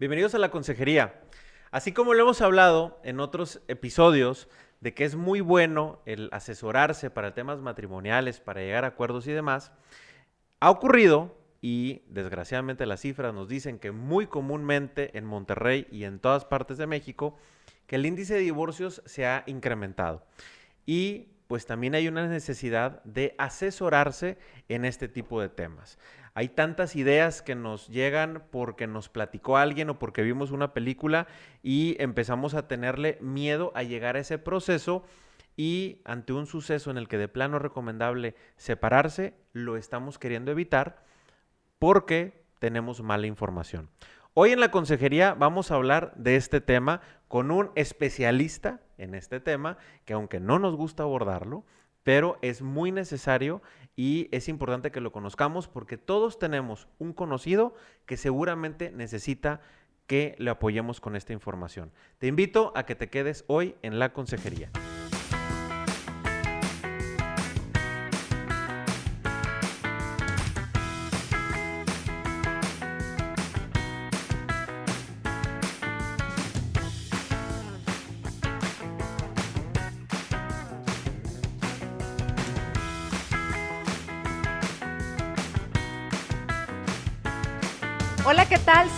Bienvenidos a la consejería. Así como lo hemos hablado en otros episodios de que es muy bueno el asesorarse para temas matrimoniales, para llegar a acuerdos y demás, ha ocurrido y desgraciadamente las cifras nos dicen que muy comúnmente en Monterrey y en todas partes de México que el índice de divorcios se ha incrementado. Y pues también hay una necesidad de asesorarse en este tipo de temas. Hay tantas ideas que nos llegan porque nos platicó alguien o porque vimos una película y empezamos a tenerle miedo a llegar a ese proceso y ante un suceso en el que de plano es recomendable separarse, lo estamos queriendo evitar porque tenemos mala información. Hoy en la consejería vamos a hablar de este tema con un especialista en este tema, que aunque no nos gusta abordarlo, pero es muy necesario y es importante que lo conozcamos porque todos tenemos un conocido que seguramente necesita que le apoyemos con esta información. Te invito a que te quedes hoy en la consejería.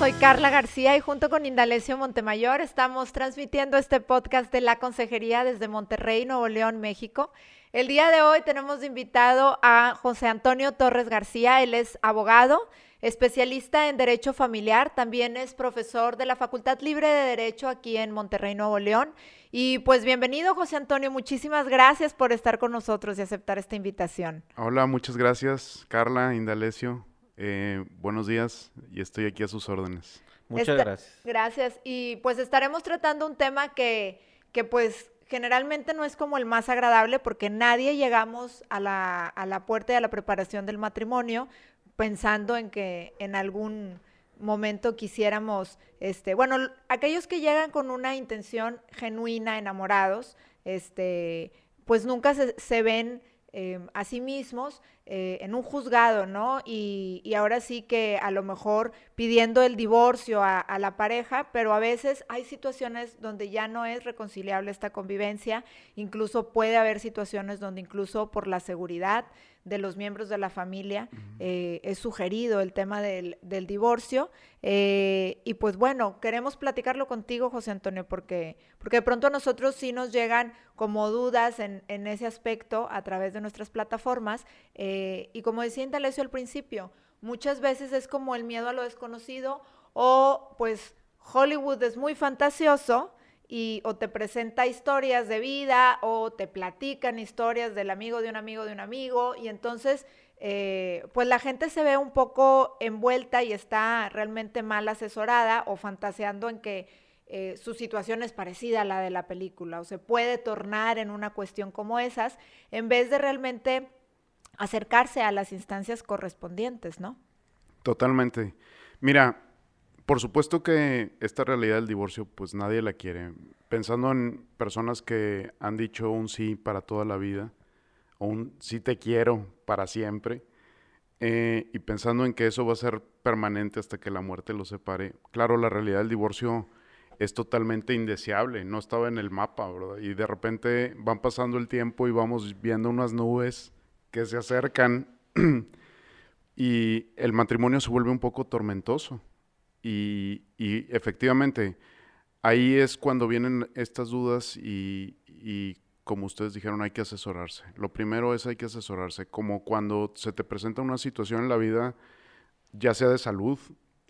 Soy Carla García y junto con Indalecio Montemayor estamos transmitiendo este podcast de la Consejería desde Monterrey, Nuevo León, México. El día de hoy tenemos invitado a José Antonio Torres García. Él es abogado, especialista en Derecho Familiar, también es profesor de la Facultad Libre de Derecho aquí en Monterrey, Nuevo León. Y pues bienvenido, José Antonio. Muchísimas gracias por estar con nosotros y aceptar esta invitación. Hola, muchas gracias, Carla, Indalecio. Eh, buenos días y estoy aquí a sus órdenes. Muchas Esta- gracias. Gracias. Y pues estaremos tratando un tema que, que pues generalmente no es como el más agradable porque nadie llegamos a la, a la puerta y a la preparación del matrimonio pensando en que en algún momento quisiéramos, este, bueno, aquellos que llegan con una intención genuina, enamorados, este, pues nunca se, se ven eh, a sí mismos eh, en un juzgado, ¿no? Y, y ahora sí que a lo mejor pidiendo el divorcio a la pareja, pero a veces hay situaciones donde ya no es reconciliable esta convivencia, incluso puede haber situaciones donde incluso por la seguridad de los miembros de la familia eh, es sugerido el tema del, del divorcio. eh, y pues bueno, queremos platicarlo contigo, José Antonio, porque, porque de pronto a nosotros sí nos llegan como dudas en, en ese aspecto a través de nuestras plataformas. eh, y como decía Indalecio al principio, muchas veces es como el miedo a lo desconocido o pues Hollywood es muy fantasioso y o te presenta historias de vida o te platican historias del amigo de un amigo de un amigo y entonces eh, pues la gente se ve un poco envuelta y está realmente mal asesorada o fantaseando en que eh, su situación es parecida a la de la película o se puede tornar en una cuestión como esas en vez de realmente acercarse a las instancias correspondientes, ¿no? Totalmente. Mira, por supuesto que esta realidad del divorcio, pues nadie la quiere. Pensando en personas que han dicho un sí para toda la vida, un sí te quiero para siempre, eh, y pensando en que eso va a ser permanente hasta que la muerte los separe. Claro, la realidad del divorcio es totalmente indeseable, no estaba en el mapa, ¿verdad? Y de repente van pasando el tiempo y vamos viendo unas nubes que se acercan y el matrimonio se vuelve un poco tormentoso. Y, y efectivamente, ahí es cuando vienen estas dudas y, y como ustedes dijeron, hay que asesorarse. Lo primero es hay que asesorarse, como cuando se te presenta una situación en la vida, ya sea de salud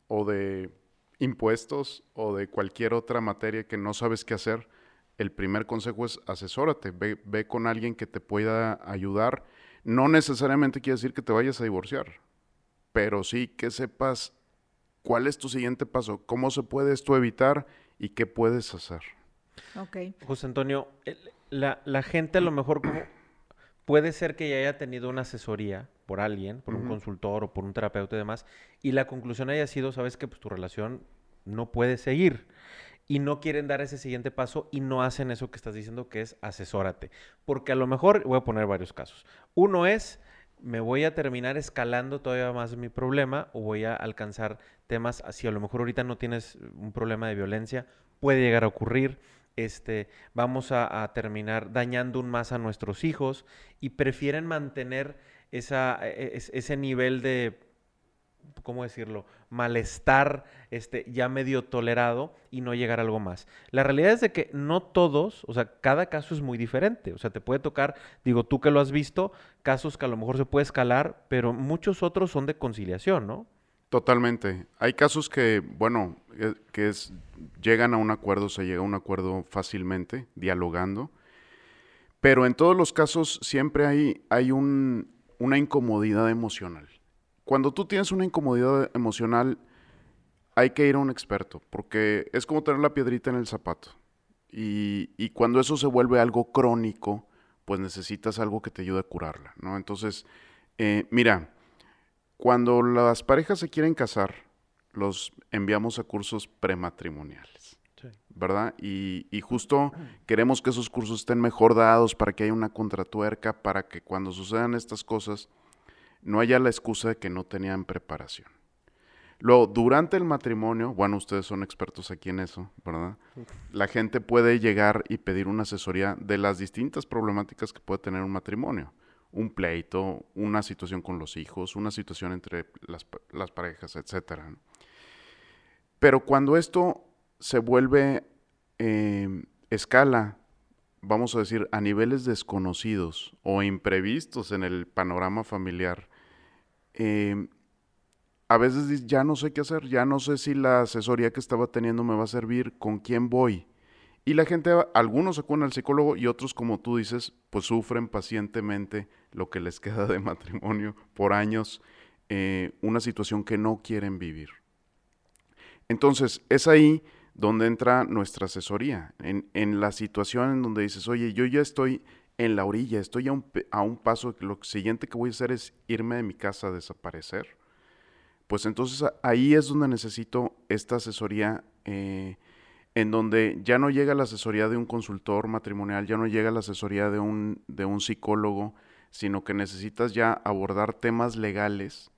o de impuestos o de cualquier otra materia que no sabes qué hacer, el primer consejo es asesórate, ve, ve con alguien que te pueda ayudar. No necesariamente quiere decir que te vayas a divorciar, pero sí que sepas cuál es tu siguiente paso, cómo se puede esto evitar y qué puedes hacer. Ok. José Antonio, la, la gente a lo mejor como puede ser que ya haya tenido una asesoría por alguien, por un consultor o por un terapeuta y demás, y la conclusión haya sido, sabes que pues tu relación no puede seguir y no quieren dar ese siguiente paso y no hacen eso que estás diciendo que es asesórate. Porque a lo mejor, voy a poner varios casos. Uno es, me voy a terminar escalando todavía más mi problema o voy a alcanzar temas, si a lo mejor ahorita no tienes un problema de violencia, puede llegar a ocurrir, este, vamos a, terminar dañando un más a nuestros hijos y prefieren mantener esa, e, e, ese nivel de ¿cómo decirlo? Malestar este, ya medio tolerado y no llegar a algo más. La realidad es de que no todos, o sea, cada caso es muy diferente. O sea, te puede tocar, digo, tú que lo has visto, casos que a lo mejor se puede escalar, pero muchos otros son de conciliación, ¿no? Totalmente. Hay casos que, bueno, eh, que es, llegan a un acuerdo, se llega a un acuerdo fácilmente, dialogando, pero en todos los casos siempre hay, hay un, una incomodidad emocional cuando tú tienes una incomodidad emocional, hay que ir a un experto, porque es como tener la piedrita en el zapato. Y, cuando eso se vuelve algo crónico, pues necesitas algo que te ayude a curarla, ¿no? Entonces, eh, mira, cuando las parejas se quieren casar, los enviamos a cursos prematrimoniales, ¿verdad? Y, y, justo queremos que esos cursos estén mejor dados para que haya una contratuerca, para que cuando sucedan estas cosas, no haya la excusa de que no tenían preparación. Luego, durante el matrimonio, bueno, ustedes son expertos aquí en eso, ¿verdad? La gente puede llegar y pedir una asesoría de las distintas problemáticas que puede tener un matrimonio. Un pleito, una situación con los hijos, una situación entre las, parejas, etc. Pero cuando esto se vuelve eh, escala, vamos a decir, a niveles desconocidos o imprevistos en el panorama familiar, Em, a veces ya no sé qué hacer, ya no sé si la asesoría que estaba teniendo me va a servir, con quién voy. Y la gente, algunos acuden al psicólogo y otros, como tú dices, pues sufren pacientemente lo que les queda de matrimonio por años, eh, una situación que no quieren vivir. Entonces, es ahí donde entra nuestra asesoría, en, en la situación en donde dices, oye, yo ya estoy en la orilla, estoy a un, a un paso, lo siguiente que voy a hacer es irme de mi casa a desaparecer. Pues entonces ahí es donde necesito esta asesoría, eh, en donde ya no llega la asesoría de un consultor matrimonial, ya no llega la asesoría de un, de un psicólogo, sino que necesitas ya abordar temas legales,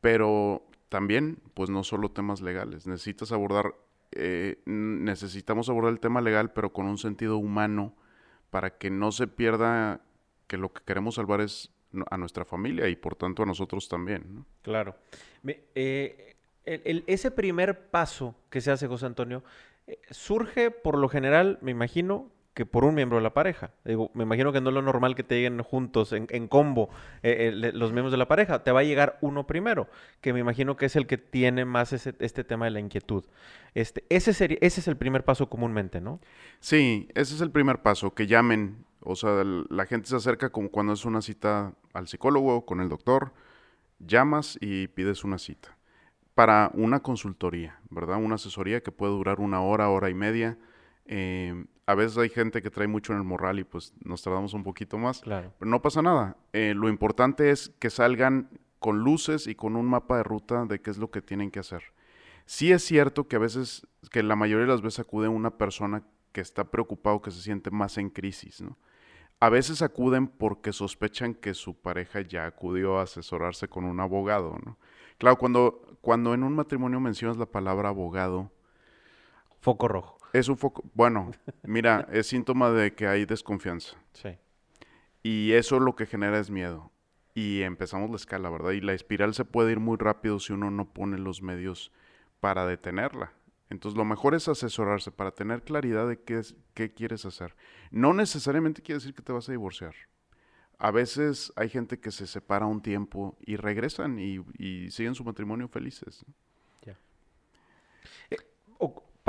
pero también, pues no solo temas legales, necesitas abordar, eh, necesitamos abordar el tema legal, pero con un sentido humano, para que no se pierda que lo que queremos salvar es a nuestra familia y por tanto a nosotros también. Claro. Eh, ese primer paso que se hace, José Antonio, eh, surge por lo general, me imagino, que por un miembro de la pareja. Digo, me imagino que no es lo normal que te lleguen juntos, en, combo, eh, los miembros de la pareja. Te va a llegar uno primero, que me imagino que es el que tiene más este tema de la inquietud. Este, ese, sería, ese es el primer paso comúnmente, ¿no? Sí, ese es el primer paso, que llamen. O sea, la gente se acerca como cuando es una cita al psicólogo, con el doctor, llamas y pides una cita para una consultoría, ¿verdad? Una asesoría que puede durar una hora, hora y media. Eh, a veces hay gente que trae mucho en el morral y pues nos tardamos un poquito más. Claro. Pero no pasa nada. Eh, lo importante es que salgan con luces y con un mapa de ruta de qué es lo que tienen que hacer. Sí es cierto que a veces, que la mayoría de las veces acude una persona que está preocupado, que se siente más en crisis, ¿no? A veces acuden porque sospechan que su pareja ya acudió a asesorarse con un abogado, ¿no? Claro, cuando, cuando en un matrimonio mencionas la palabra abogado... Foco rojo. Es un foco, bueno, mira, es síntoma de que hay desconfianza. Sí. Y eso lo que genera es miedo. Y empezamos la escala, ¿verdad? Y la espiral se puede ir muy rápido si uno no pone los medios para detenerla. Entonces lo mejor es asesorarse para tener claridad de qué, es, qué quieres hacer. No necesariamente quiere decir que te vas a divorciar. A veces hay gente que se separa un tiempo y regresan y, siguen su matrimonio felices. Ya. Eh,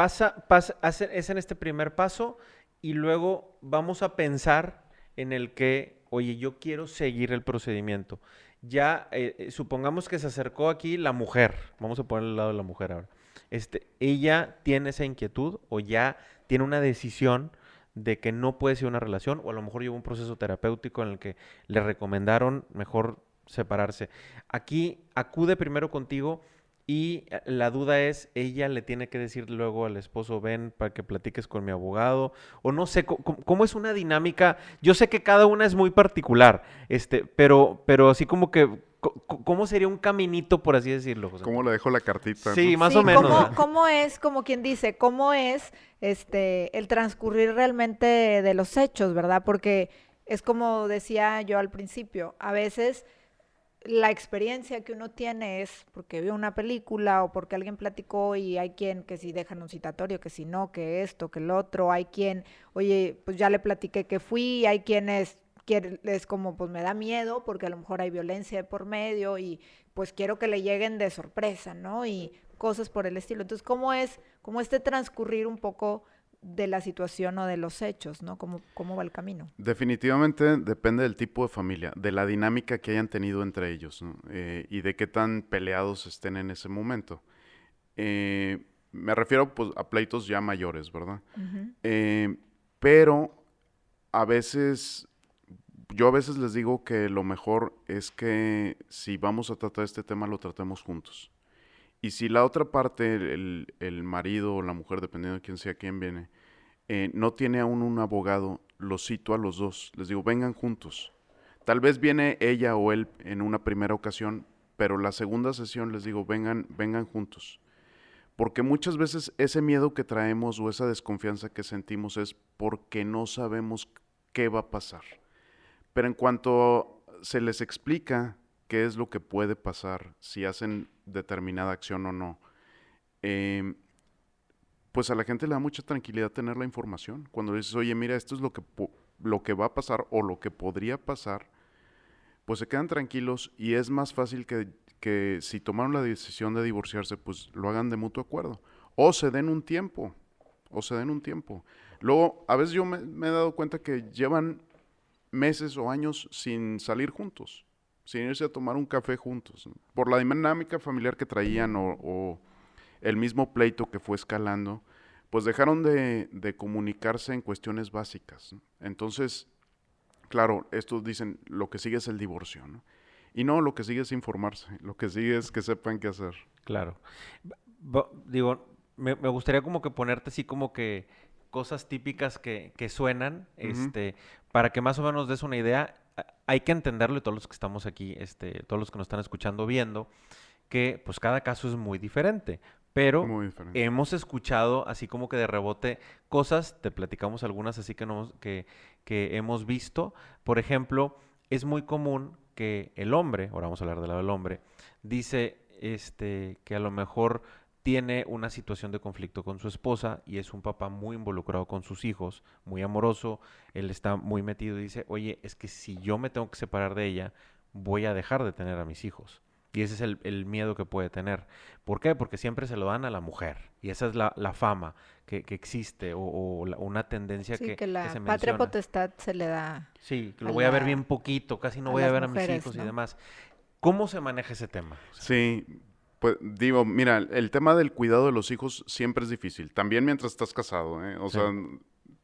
pasa, pasa, es en este primer paso y luego vamos a pensar en el que, oye, yo quiero seguir el procedimiento. Ya, eh, eh, supongamos que se acercó aquí la mujer, vamos a poner al lado de la mujer ahora. Este, ella tiene esa inquietud o ya tiene una decisión de que no puede ser una relación o a lo mejor lleva un proceso terapéutico en el que le recomendaron mejor separarse. Aquí acude primero contigo y eh, la duda es, ella le tiene que decir luego al esposo, ven para que platiques con mi abogado, o no sé, ¿cómo, es una dinámica? Yo sé que cada una es muy particular, este, pero, pero así como que, ¿cómo sería un caminito, por así decirlo, José? ¿Cómo le dejo la cartita? Sí, más o menos. ¿cómo, ¿cómo, es, como quien dice, cómo es este, el transcurrir realmente de los hechos, verdad? Porque es como decía yo al principio, a veces la experiencia que uno tiene es porque vio una película o porque alguien platicó y hay quien que si dejan un citatorio, que si no, que esto, que el otro, hay quien, oye, pues ya le platiqué que fui, hay quienes es como pues me da miedo porque a lo mejor hay violencia por medio y pues quiero que le lleguen de sorpresa, ¿no? Y cosas por el estilo. Entonces, ¿cómo es, cómo este transcurrir un poco de la situación o de los hechos, ¿no? ¿Cómo, cómo va el camino? Definitivamente depende del tipo de familia, de la dinámica que hayan tenido entre ellos eh, y de qué tan peleados estén en ese momento. Eh, me refiero pues, a pleitos ya mayores, ¿verdad? Eh, pero a veces, yo a veces les digo que lo mejor es que si vamos a tratar este tema lo tratemos juntos. Y si la otra parte, el, marido o la mujer, dependiendo de quién sea quién viene, eh, no tiene aún un abogado, los cito a los dos. Les digo, vengan juntos. Tal vez viene ella o él en una primera ocasión, pero la segunda sesión les digo, vengan, vengan juntos. Porque muchas veces ese miedo que traemos o esa desconfianza que sentimos es porque no sabemos qué va a pasar. Pero en cuanto se les explica qué es lo que puede pasar si hacen determinada acción o no. Em, pues a la gente le da mucha tranquilidad tener la información. Cuando dices, oye, mira, esto es lo que, lo que va a pasar o lo que podría pasar, pues se quedan tranquilos y es más fácil que, que si tomaron la decisión de divorciarse, pues lo hagan de mutuo acuerdo. O se den un tiempo, o se den un tiempo. Luego, a veces yo me, me he dado cuenta que llevan meses o años sin salir juntos sin irse a tomar un café juntos, por la dinámica familiar que traían o, el mismo pleito que fue escalando, pues dejaron de, comunicarse en cuestiones básicas. Entonces, claro, estos dicen, lo que sigue es el divorcio, ¿no? Y no, lo que sigue es informarse, lo que sigue es que sepan qué hacer. Claro. digo, me, gustaría como que ponerte así como que cosas típicas que, suenan, este, para que más o menos des una idea hay que entenderlo todos los que estamos aquí, este, todos los que nos están escuchando, viendo, que pues cada caso es muy diferente. Pero hemos escuchado así como que de rebote cosas, te platicamos algunas así que, no, que, que hemos visto. Por ejemplo, es muy común que el hombre, ahora vamos a hablar del lado del hombre, dice este, que a lo mejor tiene una situación de conflicto con su esposa y es un papá muy involucrado con sus hijos, muy amoroso, él está muy metido y dice, oye, es que si yo me tengo que separar de ella, voy a dejar de tener a mis hijos. Y ese es el, miedo que puede tener. ¿Por qué? Porque siempre se lo dan a la mujer. Y esa es la, fama que, existe o, una tendencia que, que la patria potestad se le da. Sí, que lo voy a ver bien poquito, casi no voy a ver a mis hijos y demás. ¿Cómo se maneja ese tema? sí, pues digo, mira, el tema del cuidado de los hijos siempre es difícil, también mientras estás casado, ¿eh? O sea,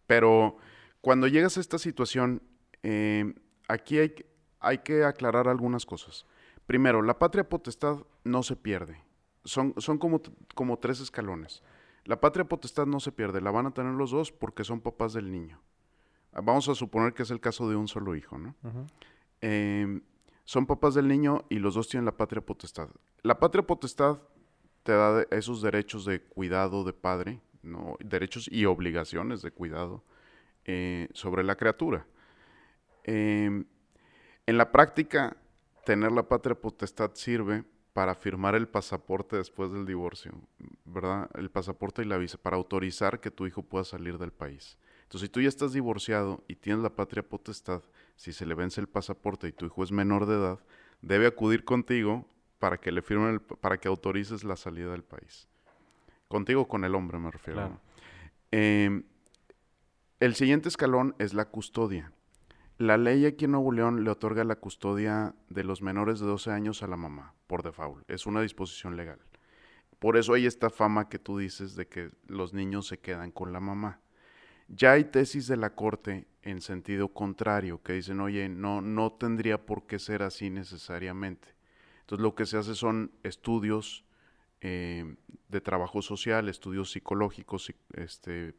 pero cuando llegas a esta situación, eh, aquí hay, hay que aclarar algunas cosas. Primero, la patria potestad no se pierde. Son, son como, como tres escalones. La patria potestad no se pierde, la van a tener los dos porque son papás del niño. Vamos a suponer que es el caso de un solo hijo, ¿no? Son papás del niño y los dos tienen la patria potestad. La patria potestad te da esos derechos de cuidado de padre, ¿no? derechos y obligaciones de cuidado eh, sobre la criatura. Em, en la práctica, tener la patria potestad sirve para firmar el pasaporte después del divorcio, ¿verdad? El pasaporte y la visa, para autorizar que tu hijo pueda salir del país. Entonces, si tú ya estás divorciado y tienes la patria potestad, si se le vence el pasaporte y tu hijo es menor de edad, debe acudir contigo para que le firmen para que autorices la salida del país. Contigo con el hombre me refiero. Em, el siguiente escalón es la custodia. La ley aquí en Nuevo León le otorga la custodia de los menores de 12 años a la mamá, por default. Es una disposición legal. Por eso hay esta fama que tú dices de que los niños se quedan con la mamá. Ya hay tesis de la Corte en sentido contrario, que dicen, oye, no, no tendría por qué ser así necesariamente. Entonces lo que se hace son estudios eh, de trabajo social, estudios psicológicos, este,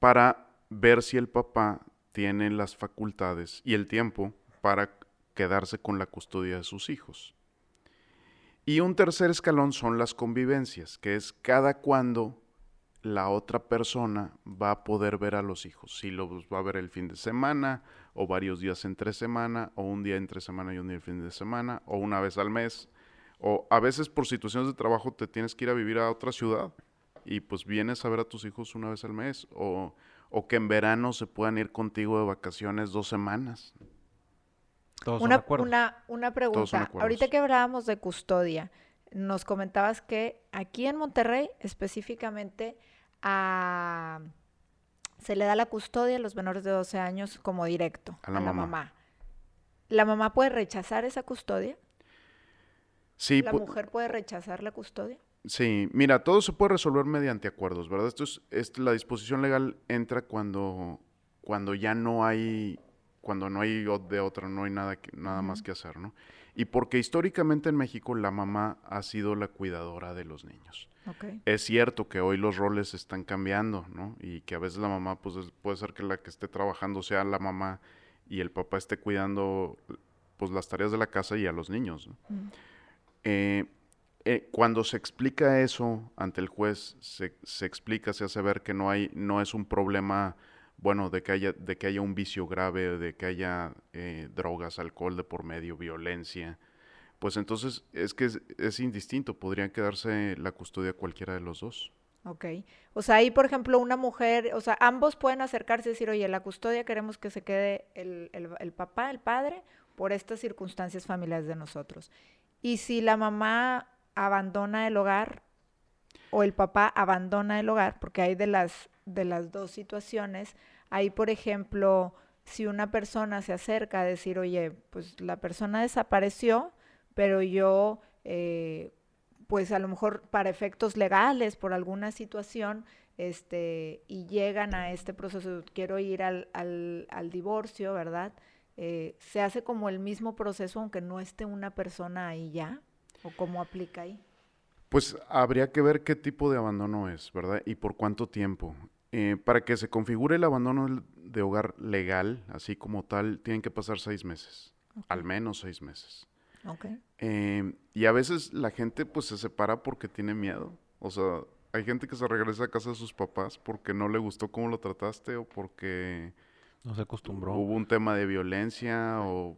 para ver si el papá tiene las facultades y el tiempo para quedarse con la custodia de sus hijos. Y un tercer escalón son las convivencias, que es cada cuando la otra persona va a poder ver a los hijos. Si los va a ver el fin de semana, o varios días entre semana, o un día entre semana y un día el fin de semana, o una vez al mes, o a veces por situaciones de trabajo te tienes que ir a vivir a otra ciudad y pues vienes a ver a tus hijos una vez al mes, o, o que en verano se puedan ir contigo de vacaciones dos semanas. Todos una, una, una pregunta. Ahorita que hablábamos de custodia, nos comentabas que aquí en Monterrey específicamente se le da la custodia a los menores de 12 años como directo a la, mamá. ¿La mamá puede rechazar esa custodia? Sí. ¿La mujer puede rechazar la custodia? Sí, mira, todo se puede resolver mediante acuerdos, ¿verdad? Esto es, la disposición legal entra cuando, cuando ya no hay, cuando no hay de otra, no hay nada, nada más que hacer, ¿no? Y porque históricamente en México la mamá ha sido la cuidadora de los niños. Es cierto que hoy los roles están cambiando, ¿no? Y que a veces la mamá, pues puede ser que la que esté trabajando sea la mamá y el papá esté cuidando, pues las tareas de la casa y a los niños. eh, eh, cuando se explica eso ante el juez, se, se, explica, se hace ver que no hay, no es un problema, bueno, de que haya, de que haya un vicio grave, de que haya eh, drogas, alcohol de por medio, violencia, pues entonces es que es, indistinto, podrían quedarse la custodia cualquiera de los dos. Ok. O sea, ahí, por ejemplo, una mujer, o sea, ambos pueden acercarse y decir, oye, la custodia queremos que se quede el, el, el papá, el padre, por estas circunstancias familiares de nosotros. Y si la mamá abandona el hogar o el papá abandona el hogar, porque hay de las, de las dos situaciones. Ahí, por ejemplo, si una persona se acerca a decir, oye, pues la persona desapareció, pero yo, eh, pues a lo mejor para efectos legales, por alguna situación, este, y llegan a este proceso, quiero ir al, al, divorcio, ¿verdad? Eh, se hace como el mismo proceso, aunque no esté una persona ahí ya. ¿O cómo aplica ahí? Pues habría que ver qué tipo de abandono es, ¿verdad? Y por cuánto tiempo. Eh, para que se configure el abandono de hogar legal, así como tal, tienen que pasar seis meses, al menos seis meses. Okay. Eh, y a veces la gente pues se separa porque tiene miedo. O sea, hay gente que se regresa a casa de sus papás porque no le gustó cómo lo trataste o porque... No se acostumbró. Hubo un tema de violencia o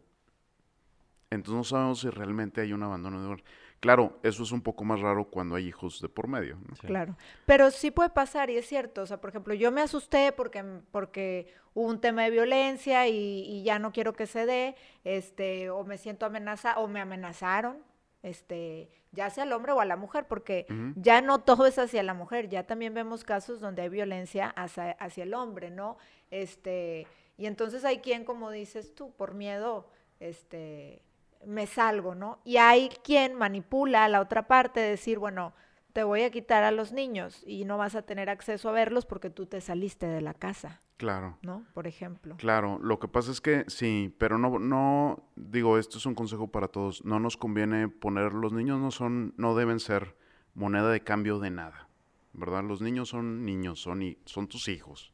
entonces no sabemos si realmente hay un abandono de hogar. Claro, eso es un poco más raro cuando hay hijos de por medio. Claro, pero sí puede pasar y es cierto. O sea, por ejemplo, yo me asusté porque, porque hubo un tema de violencia y, ya no quiero que se dé, este, o me siento amenazada, o me amenazaron, este, ya sea al hombre o a la mujer, porque ya no todo es hacia la mujer, ya también vemos casos donde hay violencia hacia, hacia el hombre, ¿no? Este, y entonces hay quien, como dices tú, por miedo, este me salgo, ¿no? Y hay quien manipula a la otra parte, decir, bueno, te voy a quitar a los niños y no vas a tener acceso a verlos porque tú te saliste de la casa. Claro. ¿No? Por ejemplo. Claro, lo que pasa es que sí, pero no, no, digo, esto es un consejo para todos, no nos conviene poner, los niños no son, no deben ser moneda de cambio de nada, ¿verdad? Los niños son niños, son, son tus hijos.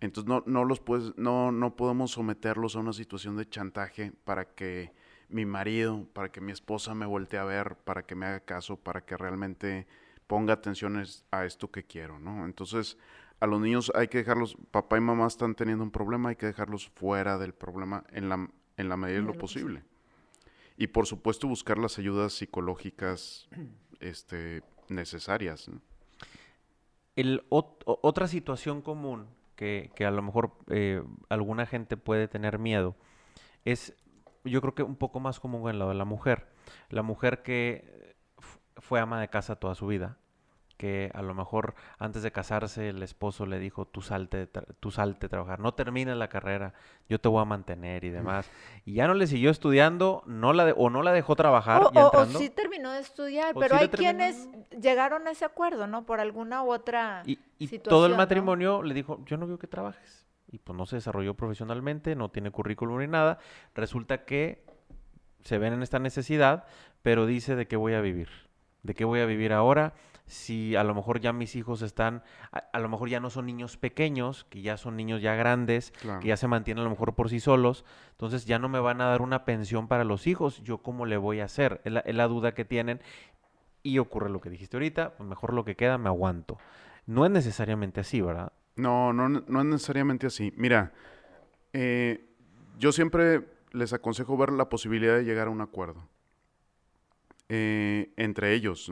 Entonces no, no los puedes, no, no podemos someterlos a una situación de chantaje para que mi marido, para que mi esposa me voltee a ver, para que me haga caso, para que realmente ponga atención a esto que quiero, ¿no? Entonces, a los niños hay que dejarlos, papá y mamá están teniendo un problema, hay que dejarlos fuera del problema en la, en la medida de lo posible. Y por supuesto buscar las ayudas psicológicas este, necesarias. El, otra situación común que, que a lo mejor eh, alguna gente puede tener miedo es yo creo que un poco más común en lo de la mujer. La mujer que fue ama de casa toda su vida, que a lo mejor antes de casarse el esposo le dijo, tú salte, tú salte a trabajar, no termines la carrera, yo te voy a mantener y demás. Y ya no le siguió estudiando, no la o no la dejó trabajar. O, o, sí terminó de estudiar, pero hay quienes llegaron a ese acuerdo, ¿no? Por alguna u otra y, y todo el matrimonio le dijo, yo no veo que trabajes y pues no se desarrolló profesionalmente, no tiene currículum ni nada, resulta que se ven en esta necesidad, pero dice de qué voy a vivir. ¿De qué voy a vivir ahora? Si a lo mejor ya mis hijos están, a, lo mejor ya no son niños pequeños, que ya son niños ya grandes, que ya se mantienen a lo mejor por sí solos, entonces ya no me van a dar una pensión para los hijos, ¿yo cómo le voy a hacer? Es la, duda que tienen y ocurre lo que dijiste ahorita, pues mejor lo que queda me aguanto. No es necesariamente así, ¿verdad? No, no, no es necesariamente así. Mira, eh, yo siempre les aconsejo ver la posibilidad de llegar a un acuerdo. Eh, entre ellos.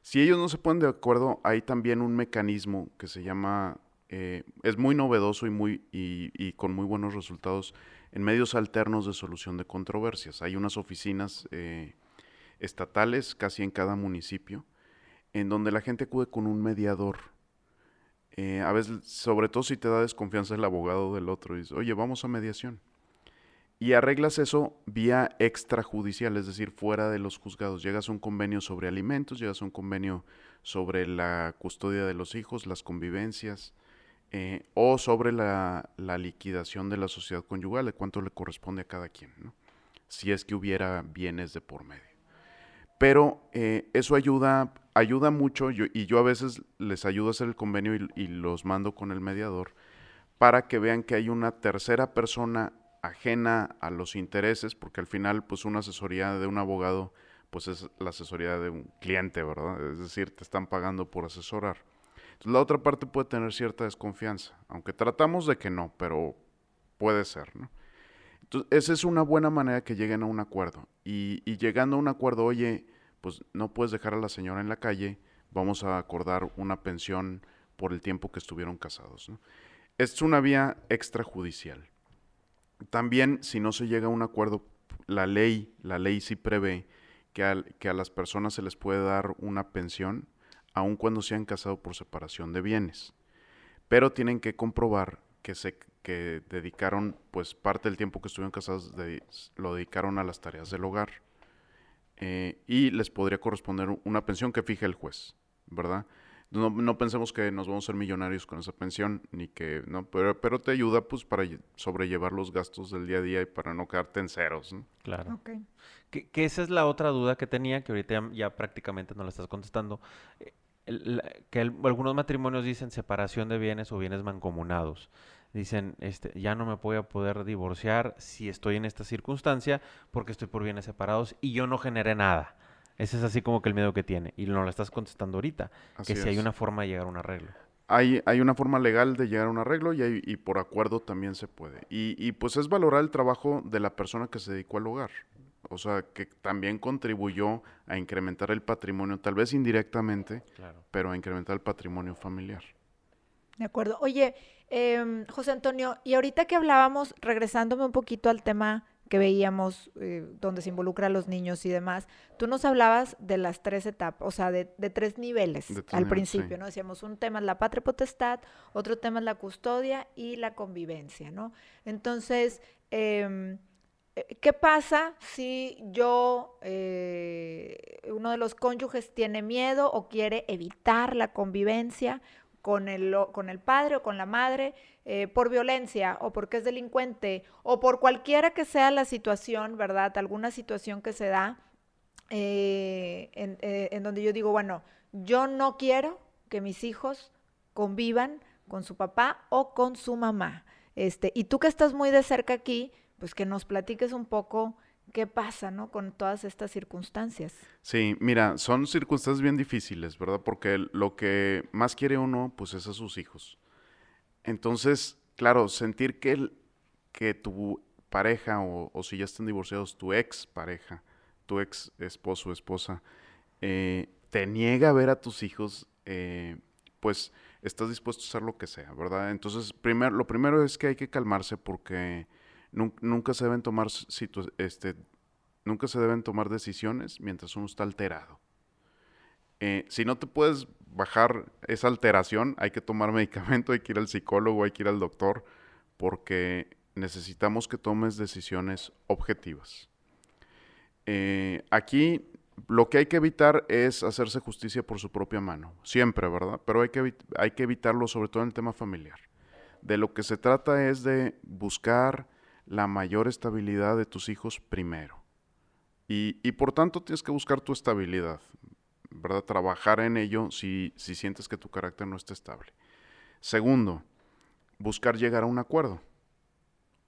Si ellos no se ponen de acuerdo, hay también un mecanismo que se llama, eh, es muy novedoso y, muy, y, con muy buenos resultados en medios alternos de solución de controversias. Hay unas oficinas eh, estatales casi en cada municipio, en donde la gente acude con un mediador. A veces, sobre todo si te da desconfianza el abogado del otro, y dice, oye, vamos a mediación y arreglas eso vía extrajudicial, es decir, fuera de los juzgados. Llegas a un convenio sobre alimentos, llegas a un convenio sobre la custodia de los hijos, las convivencias, eh, o sobre la, liquidación de la sociedad conyugal, de cuánto le corresponde a cada quien, ¿no? si es que hubiera bienes de por medio. Pero eh, eso ayuda, ayuda mucho y yo a veces les ayudo a hacer el convenio y los mando con el mediador para que vean que hay una tercera persona ajena a los intereses, porque al final, pues una asesoría de un abogado, pues es la asesoría de un cliente, ¿verdad? Es decir, te están pagando por asesorar. La otra parte puede tener cierta desconfianza, aunque tratamos de que no, pero puede ser, ¿no? Entonces, esa es una buena manera que lleguen a un acuerdo. Y, llegando a un acuerdo, oye, pues no puedes dejar a la señora en la calle, vamos a acordar una pensión por el tiempo que estuvieron casados. Es una vía extrajudicial. También, si no se llega a un acuerdo, la ley, la ley sí prevé que, que a las personas se les puede dar una pensión, aun cuando se han casado por separación de bienes. Pero tienen que comprobar que se que dedicaron, pues parte del tiempo que estuvieron casados lo dedicaron a las tareas del hogar. Eh, y les podría corresponder una pensión que fije el juez, ¿verdad? No, pensemos que nos vamos a ser millonarios con esa pensión, ni que, no, pero, pero te ayuda pues para sobrellevar los gastos del día a día y para no quedarte en ceros. Claro. Que, esa es la otra duda que tenía, que ahorita ya, prácticamente no la estás contestando. Eh, que algunos matrimonios dicen separación de bienes o bienes mancomunados. Dicen, este, ya no me voy a poder divorciar si estoy en esta circunstancia porque estoy por bienes separados y yo no generé nada. Ese es así como que el miedo que tiene. Y no lo estás contestando ahorita. que si hay una forma de llegar a un arreglo. Hay, hay una forma legal de llegar a un arreglo y, y por acuerdo también se puede. Y, y, pues es valorar el trabajo de la persona que se dedicó al hogar. O sea, que también contribuyó a incrementar el patrimonio, tal vez indirectamente, pero a incrementar el patrimonio familiar. De acuerdo. Oye, eh, José Antonio, y ahorita que hablábamos, regresándome un poquito al tema que veíamos eh, donde se involucra a los niños y demás, tú nos hablabas de las tres etapas, o sea, de, tres niveles al principio, ¿no? Decíamos, un tema es la patria potestad, otro tema es la custodia y la convivencia, ¿no? Entonces, em, eh, ¿qué pasa si yo, eh, uno de los cónyuges tiene miedo o quiere evitar la convivencia con el, con el padre o con la madre eh, por violencia o porque es delincuente o por cualquiera que sea la situación, ¿verdad? Alguna situación que se da eh, eh, en, donde yo digo, bueno, yo no quiero que mis hijos convivan con su papá o con su mamá. Este, y tú que estás muy de cerca aquí, pues que nos platiques un poco qué pasa, ¿no? Con todas estas circunstancias. Sí, mira, son circunstancias bien difíciles, ¿verdad? Porque lo que más quiere uno, pues es a sus hijos. Entonces, claro, sentir que, que tu pareja o, si ya están divorciados, tu ex pareja, tu ex esposo o esposa, eh, te niega a ver a tus hijos, eh, pues estás dispuesto a hacer lo que sea, ¿verdad? Entonces, primer, lo primero es que hay que calmarse porque nunca, se deben tomar este, nunca se deben tomar decisiones mientras uno está alterado. Eh, si no te puedes bajar esa alteración, hay que tomar medicamento, hay que ir al psicólogo, hay que ir al doctor, porque necesitamos que tomes decisiones objetivas. Eh, aquí lo que hay que evitar es hacerse justicia por su propia mano, siempre, ¿verdad? Pero hay que, hay que evitarlo sobre todo en el tema familiar. De lo que se trata es de buscar la mayor estabilidad de tus hijos primero. Y, por tanto tienes que buscar tu estabilidad. ¿verdad? Trabajar en ello si, si sientes que tu carácter no está estable. Segundo, buscar llegar a un acuerdo.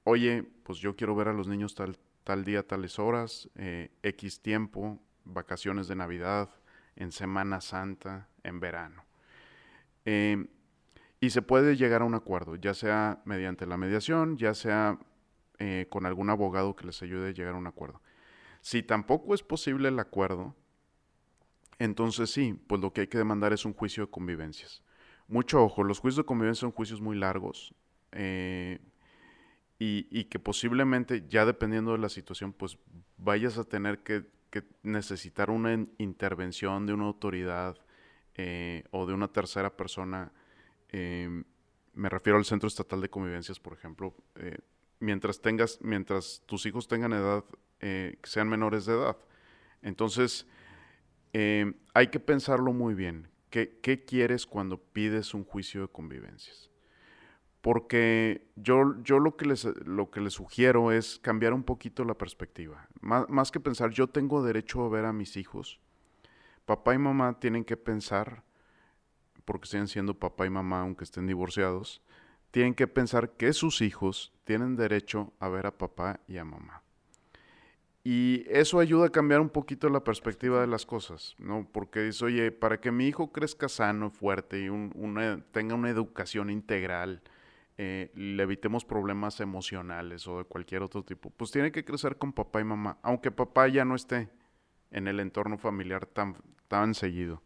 Oye, pues yo quiero ver a los niños tal, tal día, tales horas, eh, X tiempo, vacaciones de Navidad, en Semana Santa, en verano. Em, y se puede llegar a un acuerdo, ya sea mediante la mediación, ya sea eh, con algún abogado que les ayude a llegar a un acuerdo. Si tampoco es posible el acuerdo, entonces sí, pues lo que hay que demandar es un juicio de convivencias. Mucho ojo, los juicios de convivencia son juicios muy largos eh, y, que posiblemente, ya dependiendo de la situación, pues vayas a tener que, necesitar una intervención de una autoridad eh, o de una tercera persona. Me refiero al Centro Estatal de Convivencias, por ejemplo. Mientras tengas, mientras tus hijos tengan edad, que sean menores de edad. Entonces, eh, hay que pensarlo muy bien. ¿Qué, quieres cuando pides un juicio de convivencias? Porque yo, yo lo, que les, lo que les sugiero es cambiar un poquito la perspectiva. Más, que pensar, yo tengo derecho a ver a mis hijos. Papá y mamá tienen que pensar, porque siguen siendo papá y mamá aunque estén divorciados, tienen que pensar que sus hijos tienen derecho a ver a papá y a mamá. Y eso ayuda a cambiar un poquito la perspectiva de las cosas, ¿no? Porque dice, oye, para que mi hijo crezca sano, fuerte y tenga una educación integral, eh, le evitemos problemas emocionales o de cualquier otro tipo, pues tiene que crecer con papá y mamá, aunque papá ya no esté en el entorno familiar tan, tan seguido,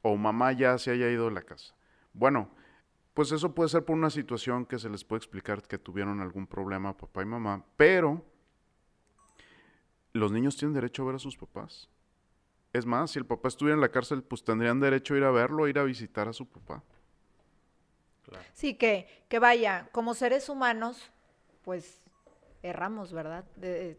o mamá ya se haya ido de la casa. Bueno, pues eso puede ser por una situación que se les puede explicar que tuvieron algún problema papá y mamá, pero los niños tienen derecho a ver a sus papás. Es más, si el papá estuviera en la cárcel, pues tendrían derecho a ir a verlo, a ir a visitar a su papá. Sí, que, que vaya, como seres humanos, pues erramos, ¿verdad?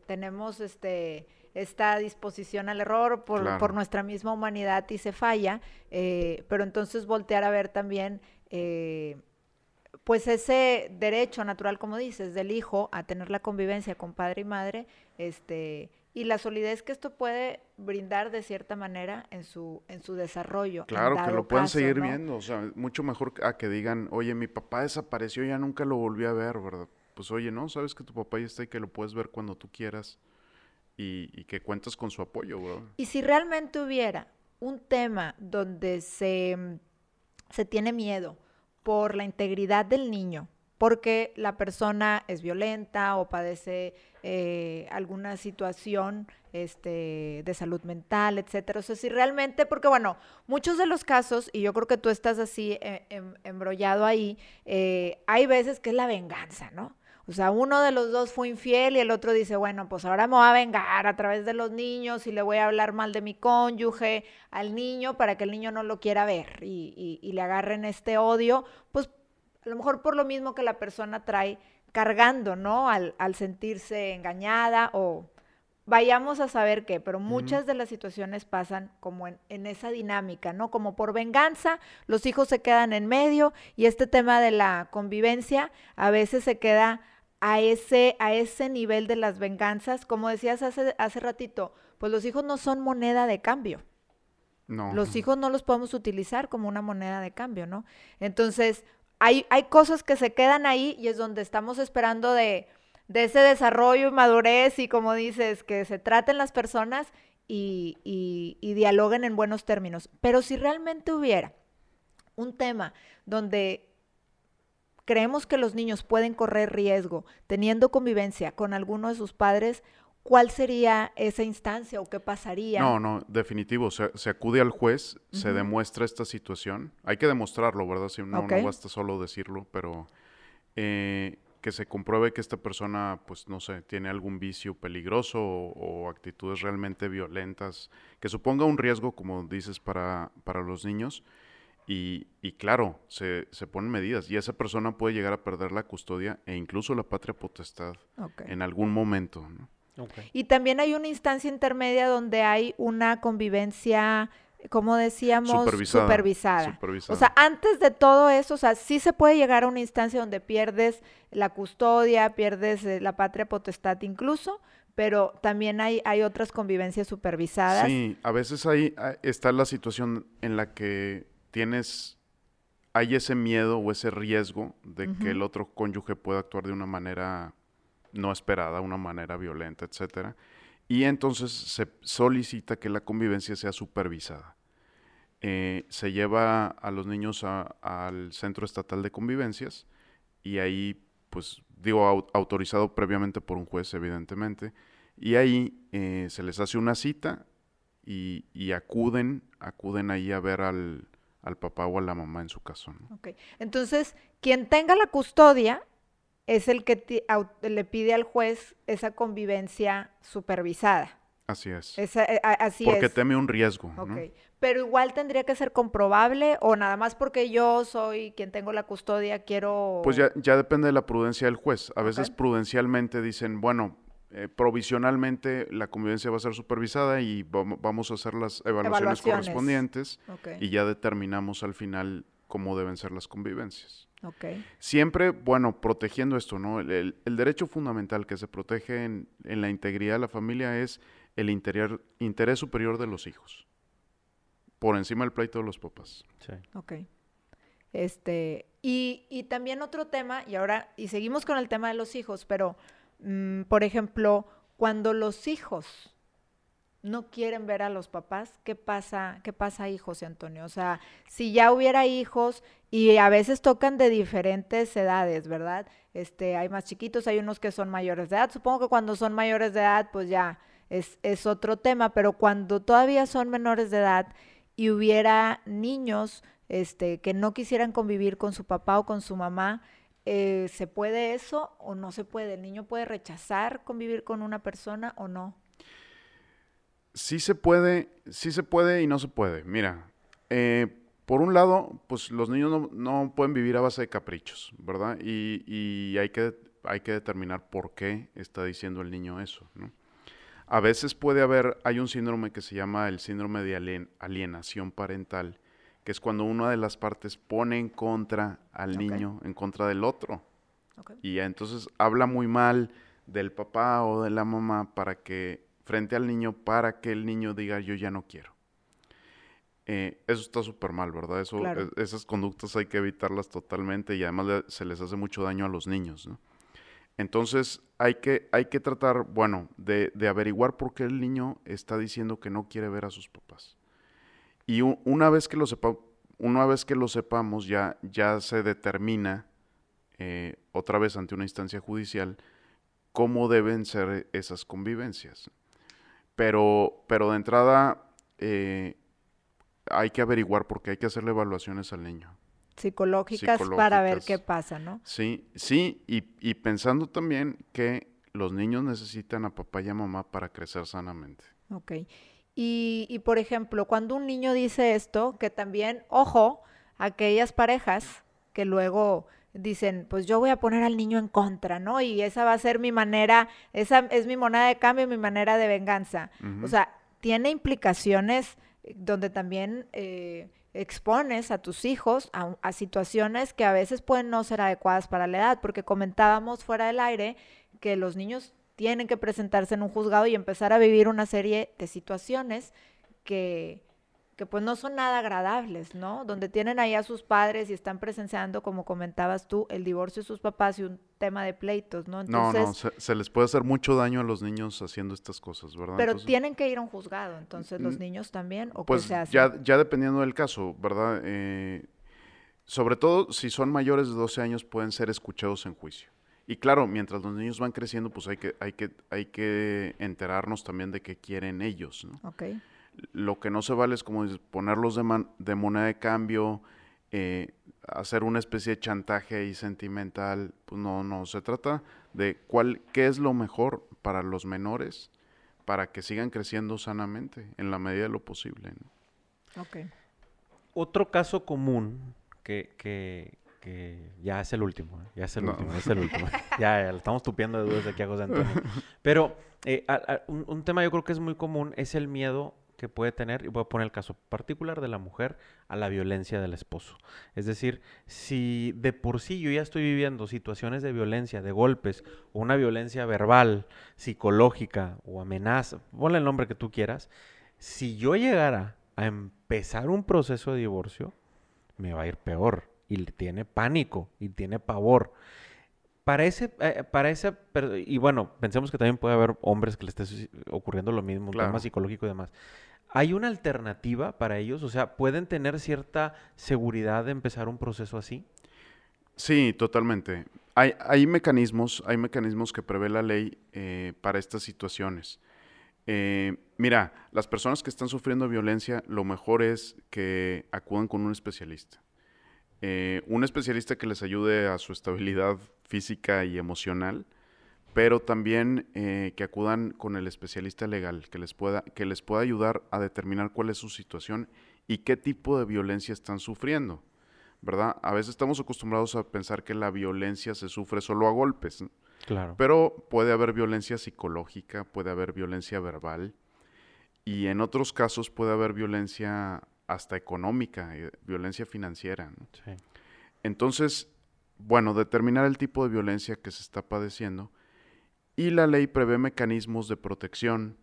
tenemos este esta disposición al error por, por, nuestra misma humanidad y se falla, eh, pero entonces voltear a ver también eh, pues ese derecho natural, como dices, del hijo a tener la convivencia con padre y madre, este, y la solidez que esto puede brindar de cierta manera en su, en su desarrollo. Claro, que lo puedan seguir viendo, o sea, mucho mejor a que digan, oye, mi papá desapareció, ya nunca lo volví a ver, ¿verdad? Pues oye, no, sabes que tu papá ya está y que lo puedes ver cuando tú quieras y, y que cuentas con su apoyo, ¿verdad? Y si realmente hubiera un tema donde se, se tiene miedo por la integridad del niño, porque la persona es violenta o padece eh, alguna situación este, de salud mental, etcétera. O sea, si realmente, porque bueno, muchos de los casos, y yo creo que tú estás así eh, em, embrollado ahí, eh, hay veces que es la venganza, ¿no? O sea, uno de los dos fue infiel y el otro dice, bueno, pues ahora me voy a vengar a través de los niños y le voy a hablar mal de mi cónyuge al niño para que el niño no lo quiera ver y, y le agarren este odio, pues a lo mejor por lo mismo que la persona trae cargando, ¿no? Al, sentirse engañada o vayamos a saber qué, pero muchas de las situaciones pasan como en, esa dinámica, ¿no? Como por venganza, los hijos se quedan en medio y este tema de la convivencia a veces se queda a ese, a ese nivel de las venganzas, como decías hace, hace ratito, pues los hijos no son moneda de cambio. No. Los hijos no los podemos utilizar como una moneda de cambio, ¿no? Entonces, hay, cosas que se quedan ahí y es donde estamos esperando de, ese desarrollo y madurez y como dices, que se traten las personas y, y, dialoguen en buenos términos. Pero si realmente hubiera un tema donde creemos que los niños pueden correr riesgo teniendo convivencia con alguno de sus padres, ¿cuál sería esa instancia o qué pasaría? No, no, definitivo. Se, acude al juez, se demuestra esta situación. Hay que demostrarlo, ¿verdad? Si no, no basta solo decirlo, pero eh, que se compruebe que esta persona, pues no sé, tiene algún vicio peligroso o, actitudes realmente violentas, que suponga un riesgo, como dices, para, para los niños. Y, y, claro, se, se, ponen medidas y esa persona puede llegar a perder la custodia e incluso la patria potestad en algún momento. ¿no? Y también hay una instancia intermedia donde hay una convivencia, como decíamos, supervisada. O sea, antes de todo eso, o sea, sí se puede llegar a una instancia donde pierdes la custodia, pierdes eh, la patria potestad incluso, pero también hay, hay otras convivencias supervisadas. Sí, a veces ahí ah, está la situación en la que tienes, hay ese miedo o ese riesgo de que el otro cónyuge pueda actuar de una manera no esperada, una manera violenta, etcétera. Y entonces se solicita que la convivencia sea supervisada. Eh, se lleva a los niños al Centro Estatal de Convivencias y ahí, pues, digo, autorizado previamente por un juez, evidentemente, y ahí eh, se les hace una cita y, y, acuden, acuden ahí a ver al, al, papá o a la mamá en su caso. ¿no? Ok, entonces, quien tenga la custodia es el que le pide al juez esa convivencia supervisada. Así es. Esa, eh, así porque teme un riesgo. Okay. Pero igual tendría que ser comprobable o nada más porque yo soy quien tengo la custodia, quiero... Pues ya, ya depende de la prudencia del juez. A veces prudencialmente dicen, bueno, eh, provisionalmente la convivencia va a ser supervisada y vamos a hacer las evaluaciones, correspondientes y ya determinamos al final cómo deben ser las convivencias. Okay. Siempre, bueno, protegiendo esto, ¿no? El, derecho fundamental que se protege en, en, la integridad de la familia es el interior, interés superior de los hijos, por encima del pleito de los papás. Sí. Ok. Este, y, y, también otro tema, y ahora, y seguimos con el tema de los hijos, pero, mm, por ejemplo, cuando los hijos no quieren ver a los papás, ¿qué pasa, qué pasa ahí, José Antonio? O sea, si ya hubiera hijos y a veces tocan de diferentes edades, ¿verdad? Este, hay más chiquitos, hay unos que son mayores de edad. Supongo que cuando son mayores de edad, pues ya es, es otro tema, pero cuando todavía son menores de edad y hubiera niños este, que no quisieran convivir con su papá o con su mamá, eh, ¿se puede eso o no se puede? ¿El niño puede rechazar convivir con una persona o no? Sí se puede, sí se puede y no se puede. Mira, eh, por un lado, pues los niños no, pueden vivir a base de caprichos, ¿verdad? Y, hay, que, hay que determinar por qué está diciendo el niño eso, ¿no? A veces puede haber, hay un síndrome que se llama el síndrome de alienación parental, que es cuando una de las partes pone en contra al niño, en contra del otro. Y entonces habla muy mal del papá o de la mamá para que, frente al niño, para que el niño diga yo ya no quiero. Eh, eso está súper mal, ¿verdad? Eso, e, esas conductas hay que evitarlas totalmente y además se les hace mucho daño a los niños, ¿no? Entonces hay que, hay que tratar, bueno, de, averiguar por qué el niño está diciendo que no quiere ver a sus papás. Y una vez que lo sepa, una vez que lo sepamos, ya, ya se determina eh, otra vez ante una instancia judicial cómo deben ser esas convivencias. Pero, pero de entrada eh, hay que averiguar porque hay que hacerle evaluaciones al niño. Psicológicas, para ver qué pasa, ¿no? Sí, sí, y, y, pensando también que los niños necesitan a papá y a mamá para crecer sanamente. Ok. Y, y por ejemplo, cuando un niño dice esto, que también, ojo, aquellas parejas que luego dicen, pues yo voy a poner al niño en contra, ¿no? Y esa va a ser mi manera, esa es mi moneda de cambio, mi manera de venganza. O sea, tiene implicaciones donde también eh, expones a tus hijos a, situaciones que a veces pueden no ser adecuadas para la edad, porque comentábamos fuera del aire que los niños tienen que presentarse en un juzgado y empezar a vivir una serie de situaciones que, que pues no son nada agradables, ¿no? Donde tienen ahí a sus padres y están presenciando, como comentabas tú, el divorcio de sus papás y un tema de pleitos, ¿no? Entonces, no, no, se, les puede hacer mucho daño a los niños haciendo estas cosas, ¿verdad? Pero tienen que ir a un juzgado, entonces los niños también, ¿o pues se Ya, ya dependiendo del caso, ¿verdad? Eh, sobre todo si son mayores de 12 años pueden ser escuchados en juicio. Y claro, mientras los niños van creciendo, pues hay que, hay que, hay que enterarnos también de qué quieren ellos, ¿no? Lo que no se vale es como ponerlos de, de moneda de cambio, eh, hacer una especie de chantaje ahí sentimental. Pues no, no, se trata de cuál, qué es lo mejor para los menores para que sigan creciendo sanamente en la medida de lo posible. Otro caso común que, que, que ya es el último, ¿eh? ya es el último, es el último. ya, ya, estamos tupiendo de dudas de aquí a José Antonio. Pero eh, un, un tema yo creo que es muy común es el miedo que puede tener, y voy a poner el caso particular de la mujer, a la violencia del esposo. Es decir, si de por sí yo ya estoy viviendo situaciones de violencia, de golpes, o una violencia verbal, psicológica o amenaza, ponle el nombre que tú quieras, si yo llegara a empezar un proceso de divorcio, me va a ir peor. Y tiene pánico y tiene pavor. Para ese, eh, para ese, y bueno, pensemos que también puede haber hombres que le esté ocurriendo lo mismo, un tema psicológico y demás. ¿Hay una alternativa para ellos? O sea, ¿pueden tener cierta seguridad de empezar un proceso así? Sí, totalmente. Hay, hay mecanismos, hay mecanismos que prevé la ley eh, para estas situaciones. Eh, mira, las personas que están sufriendo violencia, lo mejor es que acudan con un especialista. Eh, un especialista que les ayude a su estabilidad física y emocional, pero también eh, que acudan con el especialista legal, que les, pueda, que les pueda ayudar a determinar cuál es su situación y qué tipo de violencia están sufriendo. ¿Verdad? A veces estamos acostumbrados a pensar que la violencia se sufre solo a golpes. Claro. Pero puede haber violencia psicológica, puede haber violencia verbal y en otros casos puede haber violencia hasta económica, eh, violencia financiera. Entonces, bueno, determinar el tipo de violencia que se está padeciendo y la ley prevé mecanismos de protección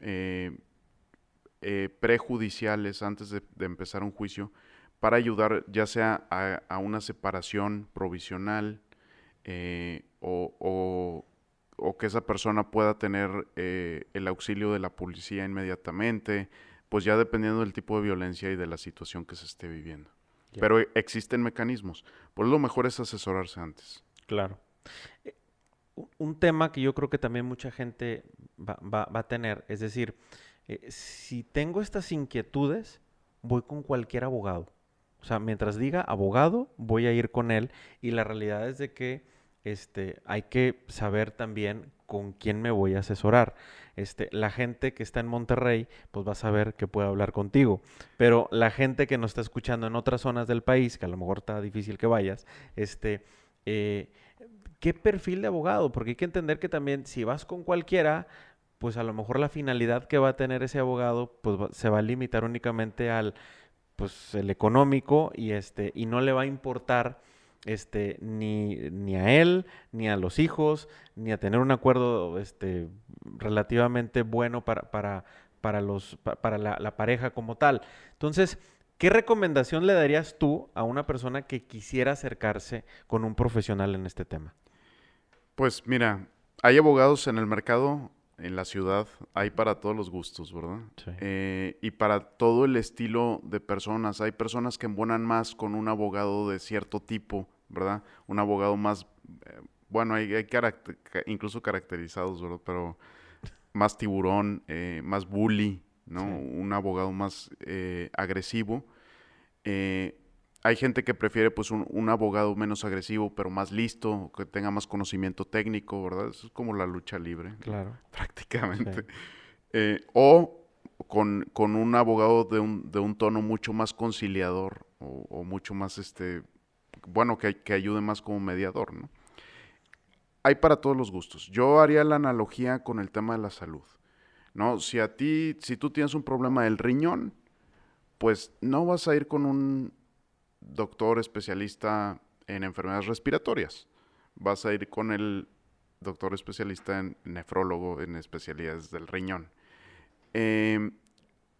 eh, eh, prejudiciales antes de, empezar un juicio para ayudar ya sea a una separación provisional, eh, o, que esa persona pueda tener el auxilio de la policía inmediatamente, pues ya dependiendo del tipo de violencia y de la situación que se esté viviendo. Pero existen mecanismos. Por lo mejor es asesorarse antes. Claro. Eh, un tema que yo creo que también mucha gente va, a tener, es decir, si tengo estas inquietudes, voy con cualquier abogado. O sea, mientras diga abogado, voy a ir con él. Y la realidad es de que este, hay que saber también con quién me voy a asesorar. Este, la gente que está en Monterrey, pues va a saber que puede hablar contigo. Pero la gente que nos está escuchando en otras zonas del país, que a lo mejor está difícil que vayas, este, eh, ¿qué perfil de abogado? Porque hay que entender que también si vas con cualquiera, pues a lo mejor la finalidad que va a tener ese abogado, pues se va a limitar únicamente al, pues el económico y este, y no le va a importar este, ni, ni, a él, ni a los hijos, ni a tener un acuerdo este, relativamente bueno para, para, para, los, para la, la, pareja como tal. Entonces, ¿qué recomendación le darías tú a una persona que quisiera acercarse con un profesional en este tema? Pues mira, hay abogados en el mercado, en la ciudad, hay para todos los gustos, ¿verdad? Sí. Eh, y para todo el estilo de personas. Hay personas que embonan más con un abogado de cierto tipo ¿verdad? Un abogado más, eh, bueno, hay, hay incluso caracterizados, ¿verdad? Pero más tiburón, eh, más bully, ¿no? Un abogado más eh, agresivo. hay gente que prefiere pues un, abogado menos agresivo, pero más listo, que tenga más conocimiento técnico, ¿verdad? Eso es como la lucha libre. Claro. Prácticamente. o con, con, un abogado de un, de un tono mucho más conciliador o, o mucho más este bueno, que, que ayude más como mediador, ¿no? Hay para todos los gustos. Yo haría la analogía con el tema de la salud, ¿no? Si a ti, si tú tienes un problema del riñón, pues no vas a ir con un doctor especialista en enfermedades respiratorias. Vas a ir con el doctor especialista en nefrólogo, en especialidades del riñón. Eh,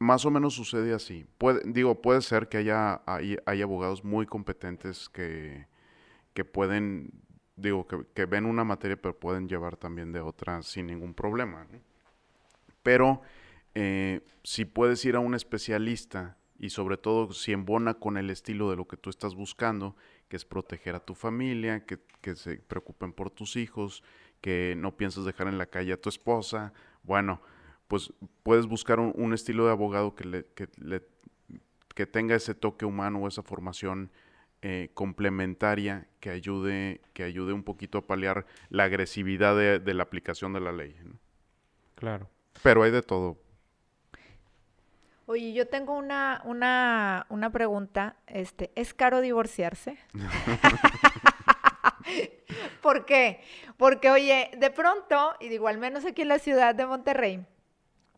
más o menos sucede así. Puede, digo, puede ser que haya, hay, abogados muy competentes que, que pueden, digo, que, ven una materia pero pueden llevar también de otra sin ningún problema. Pero eh, si puedes ir a un especialista y sobre todo si embona con el estilo de lo que tú estás buscando, que es proteger a tu familia, que, que se preocupen por tus hijos, que no piensas dejar en la calle a tu esposa, bueno, pues puedes buscar un, estilo de abogado que, le, que, tenga ese toque humano o esa formación eh, complementaria que ayude, que ayude un poquito a paliar la agresividad de, la aplicación de la ley. Claro. Pero hay de todo. Oye, yo tengo una, una, una pregunta. Este, ¿Es caro divorciarse? ¿Por qué? Porque, oye, de pronto, y digo, al menos aquí en la ciudad de Monterrey,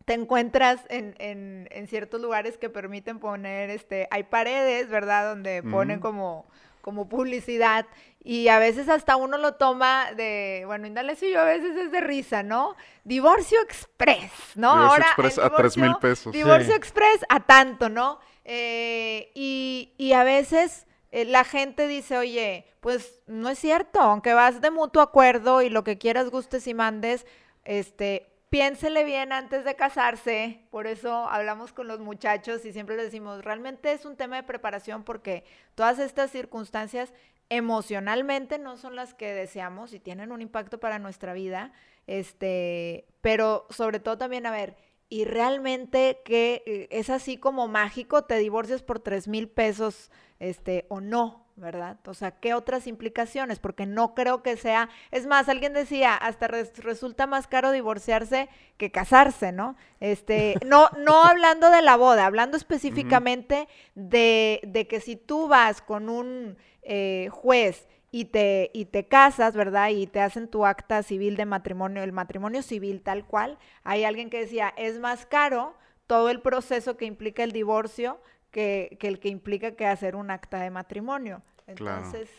te encuentras en, en, en, ciertos lugares que permiten poner, este, hay paredes, ¿verdad? Donde ponen como, como publicidad y a veces hasta uno lo toma de, bueno, Indalecio y yo a veces es de risa, ¿no? Divorcio Express, ¿no? Divorcio Ahora, Express a tres mil pesos. Divorcio Express a tanto, ¿no? Eh, y, y a veces eh, la gente dice, oye, pues no es cierto, aunque vas de mutuo acuerdo y lo que quieras, gustes y mandes, este, piénsele bien antes de casarse, por eso hablamos con los muchachos y siempre les decimos, realmente es un tema de preparación porque todas estas circunstancias emocionalmente no son las que deseamos y tienen un impacto para nuestra vida, este, pero sobre todo también, a ver, y realmente que eh, es así como mágico, te divorcias por tres mil pesos, este, o no, ¿verdad? O sea, ¿qué otras implicaciones? Porque no creo que sea, es más, alguien decía, hasta resulta más caro divorciarse que casarse, ¿no? Este, no, no hablando de la boda, hablando específicamente de, de, que si tú vas con un eh, juez y te, y te casas, ¿verdad? Y te hacen tu acta civil de matrimonio, el matrimonio civil tal cual, hay alguien que decía, es más caro todo el proceso que implica el divorcio que, el que implica que hacer un acta de matrimonio. Entonces,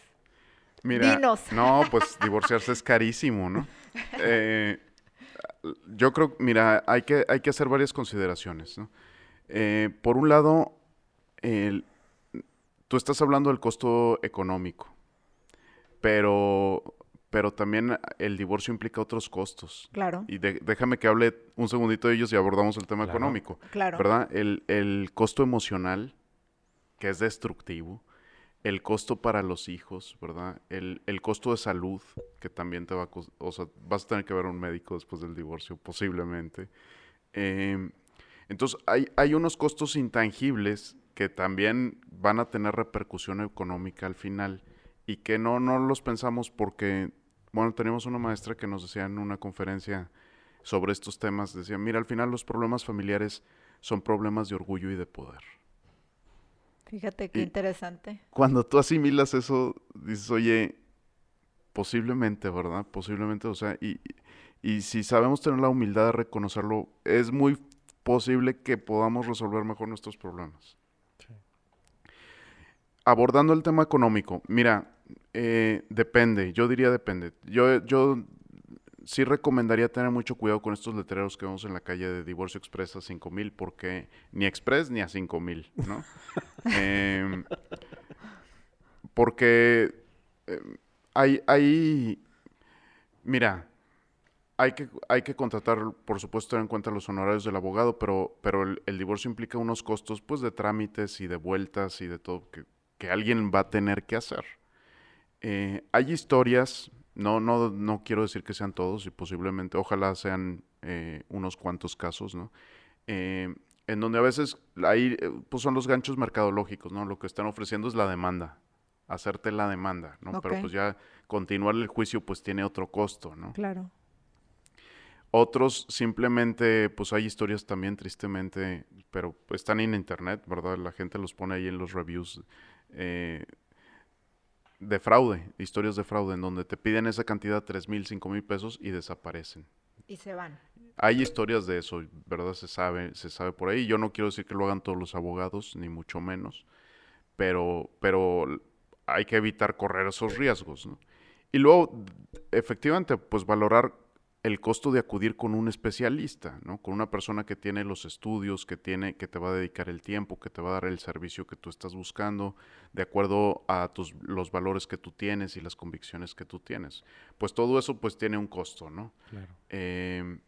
Mira, No, pues divorciarse es carísimo, ¿no? Eh, yo creo, mira, hay que, hay que hacer varias consideraciones, ¿no? Eh, por un lado, tú estás hablando del costo económico, pero pero también el divorcio implica otros costos. Claro. Y déjame que hable un segundito de ellos y abordamos el tema económico. Claro. ¿Verdad? El, el, costo emocional, que es destructivo, el costo para los hijos, ¿verdad? El, el costo de salud, que también te va a... O sea, vas a tener que ver a un médico después del divorcio, posiblemente. Em, entonces, hay, hay unos costos intangibles que también van a tener repercusión económica al final y que no, no los pensamos porque, bueno, tenemos una maestra que nos decía en una conferencia sobre estos temas, decía, mira, al final los problemas familiares son problemas de orgullo y de poder. Fíjate qué interesante. Cuando tú asimilas eso, dices, oye, posiblemente, ¿verdad? Posiblemente, o sea, y, y si sabemos tener la humildad de reconocerlo, es muy posible que podamos resolver mejor nuestros problemas. Abordando el tema económico, mira, eh, depende, yo diría depende. Yo, yo sí recomendaría tener mucho cuidado con estos letreros que vemos en la calle de Divorcio Express a 5 mil, porque ni Express ni a 5 mil, ¿no? Em, porque em, hay, hay, mira, hay que, hay que contratar, por supuesto, tener en cuenta los honorarios del abogado, pero, pero el, el, divorcio implica unos costos, pues, de trámites y de vueltas y de todo que, que alguien va a tener que hacer. Eh, hay historias, no, no, no quiero decir que sean todos y posiblemente, ojalá sean eh, unos cuantos casos, ¿no? Eh, en donde a veces ahí pues son los ganchos mercadológicos, ¿no? Lo que están ofreciendo es la demanda, hacerte la demanda, ¿no? Pero pues ya continuar el juicio pues tiene otro costo, ¿no? Claro. Otros simplemente, pues hay historias también tristemente, pero están en internet, ¿verdad? La gente los pone ahí en los reviews eh, de fraude, historias de fraude, en donde te piden esa cantidad, tres mil, cinco mil pesos y desaparecen. Y se van. Hay historias de eso, ¿verdad? Se sabe, se sabe por ahí. Yo no quiero decir que lo hagan todos los abogados, ni mucho menos, pero, pero hay que evitar correr esos riesgos, ¿no? Y luego, efectivamente, pues valorar el costo de acudir con un especialista, ¿no? Con una persona que tiene los estudios, que tiene, que te va a dedicar el tiempo, que te va a dar el servicio que tú estás buscando, de acuerdo a tus, los valores que tú tienes y las convicciones que tú tienes. Pues todo eso pues tiene un costo, ¿no? Claro. Eh,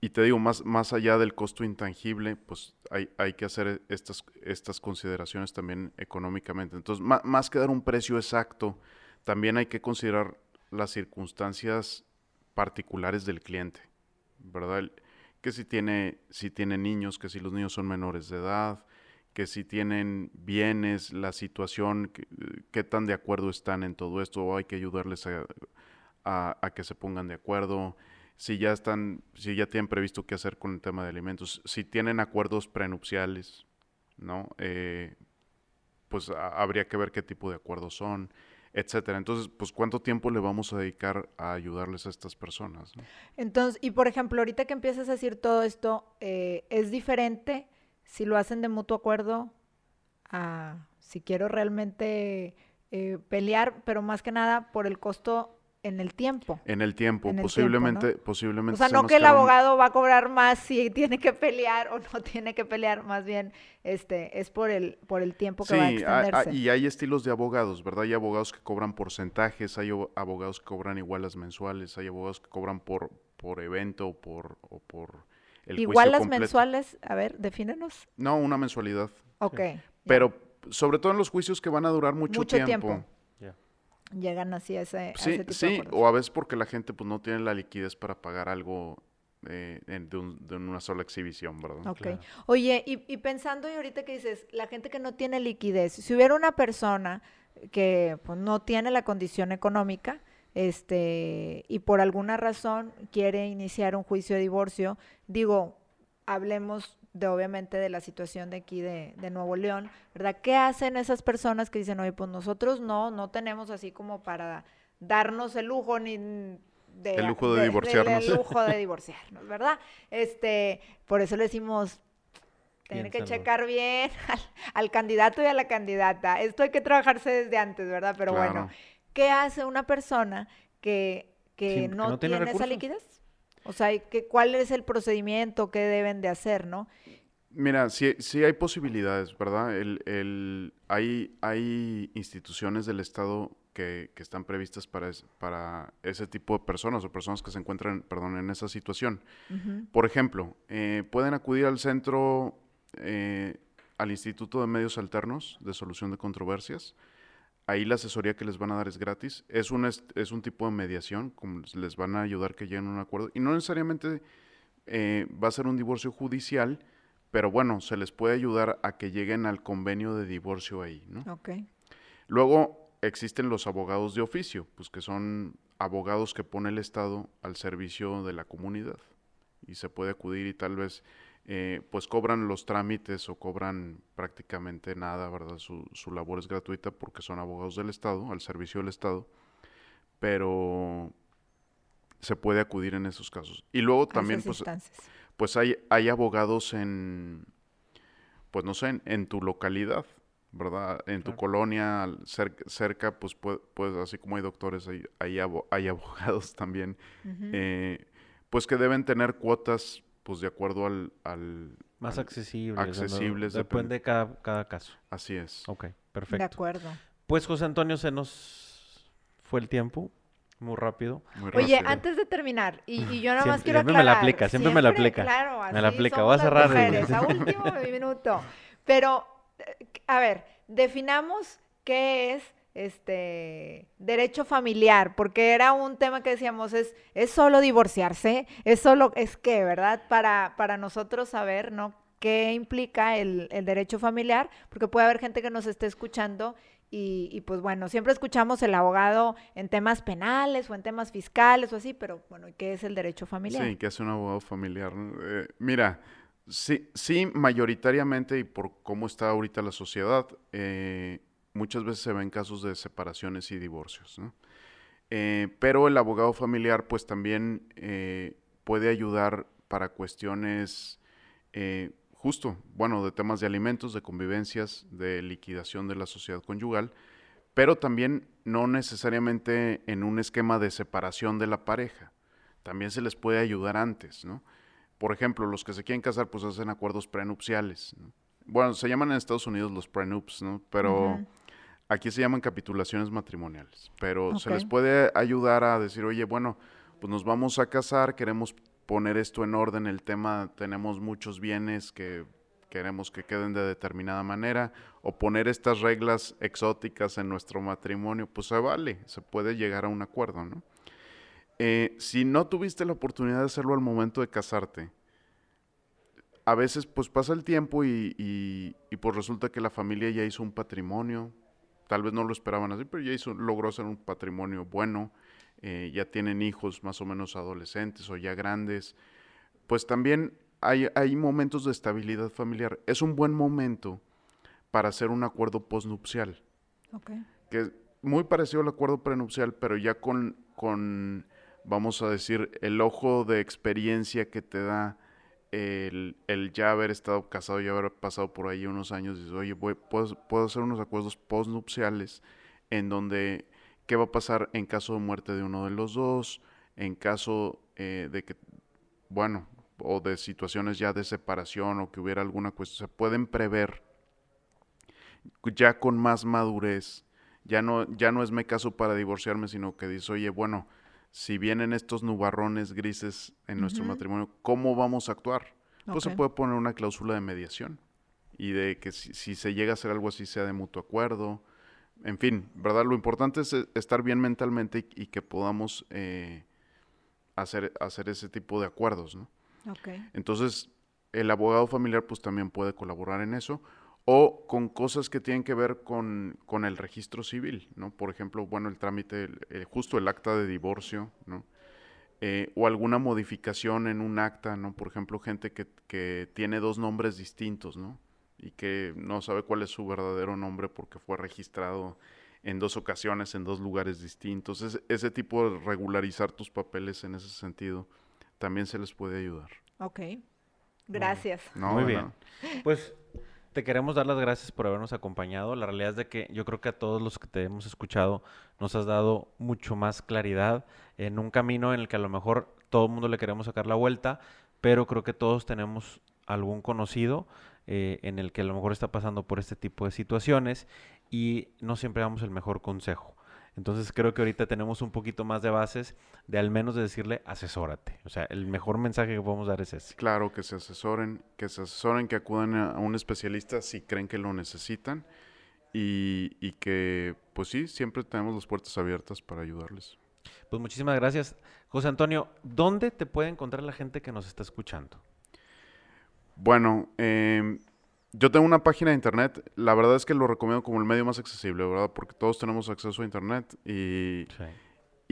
y te digo, más, más allá del costo intangible, pues hay, hay que hacer estas, estas consideraciones también económicamente. Entonces, más, más que dar un precio exacto, también hay que considerar las circunstancias particulares del cliente, ¿verdad? Que si tiene, si tiene niños, que si los niños son menores de edad, que si tienen bienes, la situación, qué tan de acuerdo están en todo esto, o hay que ayudarles a, que se pongan de acuerdo, si ya están, si ya tienen previsto qué hacer con el tema de alimentos, si tienen acuerdos prenupciales, ¿no? Eh, pues habría que ver qué tipo de acuerdos son. Etcétera. Entonces, pues, ¿cuánto tiempo le vamos a dedicar a ayudarles a estas personas? Entonces, y por ejemplo, ahorita que empiezas a decir todo esto, eh, ¿es diferente si lo hacen de mutuo acuerdo a si quiero realmente eh, pelear, pero más que nada por el costo en el tiempo. En el tiempo, posiblemente, posiblemente. O sea, no que el abogado va a cobrar más si tiene que pelear o no tiene que pelear, más bien este es por el por el tiempo que va a extenderse. y hay estilos de abogados, ¿verdad? Hay abogados que cobran porcentajes, hay abogados que cobran igualas mensuales, hay abogados que cobran por por evento o por o por el igualas mensuales, a ver, defínenos. No, una mensualidad. Ok. Pero sobre todo en los juicios que van a durar mucho, mucho tiempo llegan así a ese, sí, tipo sí, o a veces porque la gente pues no tiene la liquidez para pagar algo eh, de, una sola exhibición, ¿verdad? Ok. Oye, y, pensando y ahorita que dices, la gente que no tiene liquidez, si hubiera una persona que pues, no tiene la condición económica, este, y por alguna razón quiere iniciar un juicio de divorcio, digo, hablemos de obviamente de la situación de aquí de, Nuevo León, ¿verdad? ¿Qué hacen esas personas que dicen, oye, pues nosotros no, no tenemos así como para darnos el lujo ni de, el lujo de, divorciarnos. el lujo de divorciarnos, ¿verdad? Este, por eso le decimos, tiene que checar bien al, candidato y a la candidata. Esto hay que trabajarse desde antes, ¿verdad? Pero bueno, ¿qué hace una persona que, que, no, tiene esa liquidez? O sea, ¿cuál es el procedimiento que deben de hacer, no? Mira, sí, sí hay posibilidades, ¿verdad? El, el, hay, hay instituciones del Estado que, que están previstas para, para ese tipo de personas o personas que se encuentran, perdón, en esa situación. Por ejemplo, eh, pueden acudir al centro, eh, al Instituto de Medios Alternos de Solución de Controversias, Ahí la asesoría que les van a dar es gratis. Es un, es un tipo de mediación, como les van a ayudar que lleguen a un acuerdo. Y no necesariamente eh, va a ser un divorcio judicial, pero bueno, se les puede ayudar a que lleguen al convenio de divorcio ahí, ¿no? Ok. Luego existen los abogados de oficio, pues que son abogados que pone el Estado al servicio de la comunidad. Y se puede acudir y tal vez eh, pues cobran los trámites o cobran prácticamente nada, ¿verdad? Su, su labor es gratuita porque son abogados del Estado, al servicio del Estado, pero se puede acudir en esos casos. Y luego también, pues, pues hay, hay abogados en, pues no sé, en, tu localidad, ¿verdad? En tu colonia, cerca, pues, pues, así como hay doctores, hay, hay, abogados también, eh, pues que deben tener cuotas pues de acuerdo al... Más accesibles. Accesibles. depende de cada, cada, caso. Así es. Ok, perfecto. De acuerdo. Pues José Antonio, se nos fue el tiempo. Muy rápido. Oye, antes de terminar, y, yo nada más quiero siempre me la aplica, siempre, me la aplica. Claro, así me la aplica. Voy a cerrar. Mujeres, a último minuto. Pero, eh, a ver, definamos qué es este derecho familiar, porque era un tema que decíamos, es, es solo divorciarse, es solo, es que, ¿verdad? Para, para nosotros saber, ¿no? ¿Qué implica el, el derecho familiar? Porque puede haber gente que nos esté escuchando y, y, pues bueno, siempre escuchamos el abogado en temas penales o en temas fiscales o así, pero bueno, ¿qué es el derecho familiar? Sí, ¿qué es un abogado familiar? Eh, mira, sí, sí, mayoritariamente y por cómo está ahorita la sociedad, eh, muchas veces se ven casos de separaciones y divorcios. Eh, pero el abogado familiar pues también eh, puede ayudar para cuestiones eh, justo, bueno, de temas de alimentos, de convivencias, de liquidación de la sociedad conyugal, pero también no necesariamente en un esquema de separación de la pareja. También se les puede ayudar antes, ¿no? Por ejemplo, los que se quieren casar pues hacen acuerdos prenupciales. Bueno, se llaman en Estados Unidos los prenups, ¿no? Pero... Aquí se llaman capitulaciones matrimoniales, pero se les puede ayudar a decir, oye, bueno, pues nos vamos a casar, queremos poner esto en orden, el tema, tenemos muchos bienes que queremos que queden de determinada manera, o poner estas reglas exóticas en nuestro matrimonio, pues se vale, se puede llegar a un acuerdo, ¿no? Eh, si no tuviste la oportunidad de hacerlo al momento de casarte, a veces pues pasa el tiempo y, y pues resulta que la familia ya hizo un patrimonio, tal vez no lo esperaban así, pero ya hizo, logró hacer un patrimonio bueno, eh, ya tienen hijos más o menos adolescentes o ya grandes, pues también hay, hay momentos de estabilidad familiar. Es un buen momento para hacer un acuerdo postnupcial. Okay. Que muy parecido al acuerdo prenupcial, pero ya con, con, vamos a decir, el ojo de experiencia que te da el, el ya haber estado casado y haber pasado por ahí unos años. Dices, oye, voy, puedo, puedo hacer unos acuerdos postnupciales en donde qué va a pasar en caso de muerte de uno de los dos, en caso eh, de que, bueno, o de situaciones ya de separación o que hubiera alguna cuestión, se pueden prever ya con más madurez. Ya no, ya no es me caso para divorciarme, sino que dice, oye, bueno, si vienen estos nubarrones grises en nuestro matrimonio, ¿cómo vamos a actuar? Pues se puede poner una cláusula de mediación y de que si, se llega a hacer algo así sea de mutuo acuerdo. En fin, ¿verdad? Lo importante es eh, estar bien mentalmente y, que podamos eh, hacer, hacer ese tipo de acuerdos, ¿no? Entonces, el abogado familiar pues también puede colaborar en eso o con cosas que tienen que ver con, el registro civil, ¿no? Por ejemplo, bueno, el trámite, justo el acta de divorcio, ¿no? Eh, o alguna modificación en un acta, ¿no? Por ejemplo, gente que, que, tiene dos nombres distintos, ¿no? Y que no sabe cuál es su verdadero nombre porque fue registrado en dos ocasiones, en dos lugares distintos. ese tipo de regularizar tus papeles en ese sentido también se les puede ayudar. Ok. Gracias. Muy bien. Pues te queremos dar las gracias por habernos acompañado. La realidad es de que yo creo que a todos los que te hemos escuchado nos has dado mucho más claridad en un camino en el que a lo mejor todo el mundo le queremos sacar la vuelta, pero creo que todos tenemos algún conocido eh, en el que a lo mejor está pasando por este tipo de situaciones y no siempre damos el mejor consejo. Entonces creo que ahorita tenemos un poquito más de bases de al menos de decirle asesórate. O sea, el mejor mensaje que podemos dar es ese. Claro, que se asesoren, que se asesoren, que acudan a, un especialista si creen que lo necesitan y, y que, pues sí, siempre tenemos las puertas abiertas para ayudarles. Pues muchísimas gracias. José Antonio, ¿dónde te puede encontrar la gente que nos está escuchando? Bueno, eh, yo tengo una página de internet, la verdad es que lo recomiendo como el medio más accesible, ¿verdad? Porque todos tenemos acceso a internet y,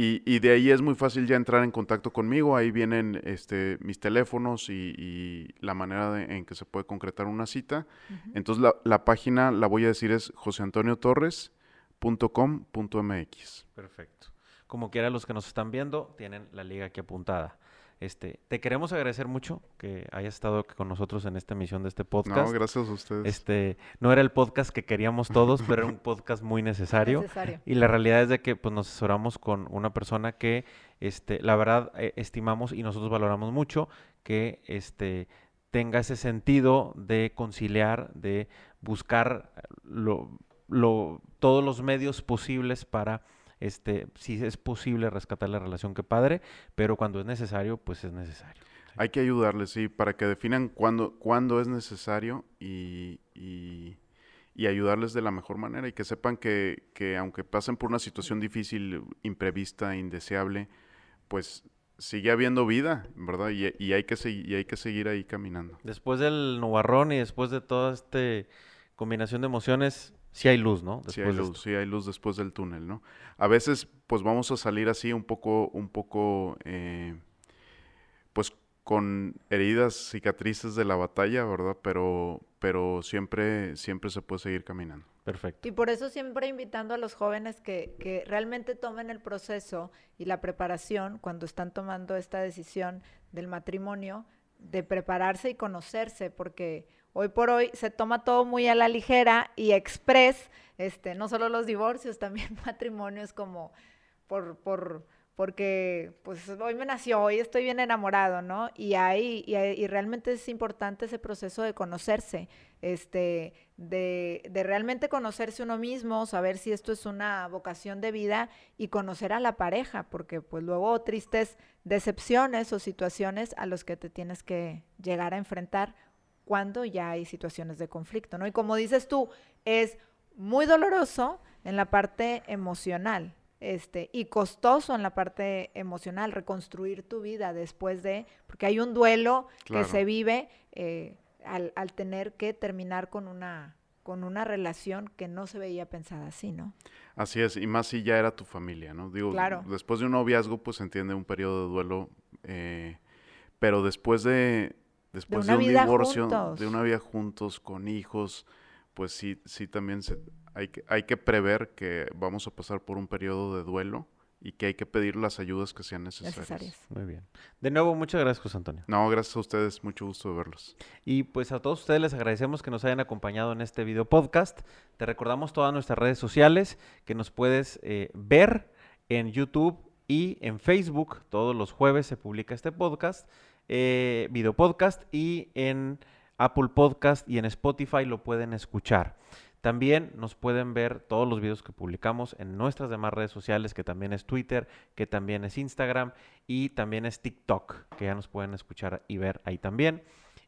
y, de ahí es muy fácil ya entrar en contacto conmigo, ahí vienen este, mis teléfonos y, la manera en que se puede concretar una cita. Entonces la, la, página, la voy a decir, es joseantoniotorres.com.mx. Perfecto. Como quiera los que nos están viendo, tienen la liga aquí apuntada. Este, te queremos agradecer mucho que hayas estado con nosotros en esta emisión de este podcast. No, gracias a ustedes. Este, no era el podcast que queríamos todos, pero era un podcast muy necesario. Y la realidad es de que pues, nos asesoramos con una persona que, este, la verdad, eh, estimamos y nosotros valoramos mucho que este, tenga ese sentido de conciliar, de buscar lo, lo, todos los medios posibles para este, si es posible rescatar la relación que padre, pero cuando es necesario, pues es necesario. Hay que ayudarles, sí, para que definan cuándo, cuándo es necesario y, y, ayudarles de la mejor manera y que sepan que, que, aunque pasen por una situación difícil, imprevista, indeseable, pues sigue habiendo vida, ¿verdad? Y, y hay, que y hay que seguir ahí caminando. Después del nubarrón y después de toda esta combinación de emociones, sí hay luz, ¿no? sí hay luz, sí hay luz después del túnel, ¿no? A veces, pues vamos a salir así un poco, un poco, eh, pues con heridas, cicatrices de la batalla, ¿verdad? Pero, pero siempre, siempre se puede seguir caminando. Perfecto. Y por eso siempre invitando a los jóvenes que, que realmente tomen el proceso y la preparación cuando están tomando esta decisión del matrimonio, de prepararse y conocerse, porque hoy por hoy se toma todo muy a la ligera y express, este, no solo los divorcios, también matrimonios como por, por, porque pues hoy me nació, hoy estoy bien enamorado, ¿no? Y ahí, y, realmente es importante ese proceso de conocerse, este, de, de, realmente conocerse uno mismo, saber si esto es una vocación de vida y conocer a la pareja, porque pues luego tristes decepciones o situaciones a los que te tienes que llegar a enfrentar cuando ya hay situaciones de conflicto, ¿no? Y como dices tú, es muy doloroso en la parte emocional, este, y costoso en la parte emocional, reconstruir tu vida después de, porque hay un duelo que se vive eh, al, al, tener que terminar con una, con una relación que no se veía pensada así, ¿no? Así es, y más si ya era tu familia, ¿no? Digo, después de un noviazgo, pues entiende un periodo de duelo, eh, pero después de, después de, un divorcio, de una vida juntos, con hijos, pues sí, sí también se, hay que, hay que prever que vamos a pasar por un periodo de duelo y que hay que pedir las ayudas que sean necesarias. necesarias. Muy bien. De nuevo, muchas gracias, José Antonio. No, gracias a ustedes, mucho gusto de verlos. Y pues a todos ustedes les agradecemos que nos hayan acompañado en este video podcast. Te recordamos todas nuestras redes sociales que nos puedes eh, ver en YouTube y en Facebook. Todos los jueves se publica este podcast, eh, video podcast, y en Apple Podcast y en Spotify lo pueden escuchar. También nos pueden ver todos los videos que publicamos en nuestras demás redes sociales, que también es Twitter, que también es Instagram y también es TikTok, que ya nos pueden escuchar y ver ahí también.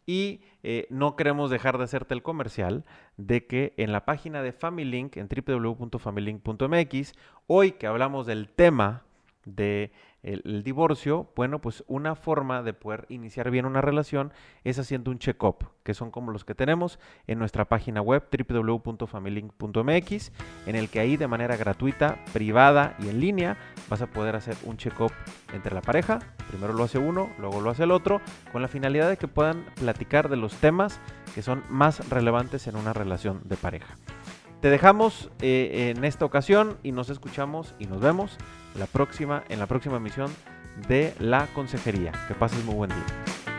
Y eh, no queremos dejar de hacerte el comercial de que en la página de FamilyLink, en www.familylink.mx, hoy que hablamos del tema de el, divorcio, bueno, pues una forma de poder iniciar bien una relación es haciendo un check-up, que son como los que tenemos en nuestra página web www.familylink.mx, en el que ahí de manera gratuita, privada y en línea vas a poder hacer un check-up entre la pareja. Primero lo hace uno, luego lo hace el otro, con la finalidad de que puedan platicar de los temas que son más relevantes en una relación de pareja. Te dejamos eh, en esta ocasión y nos escuchamos y nos vemos la próxima, en la próxima emisión de La Consejería. Que pases muy buen día.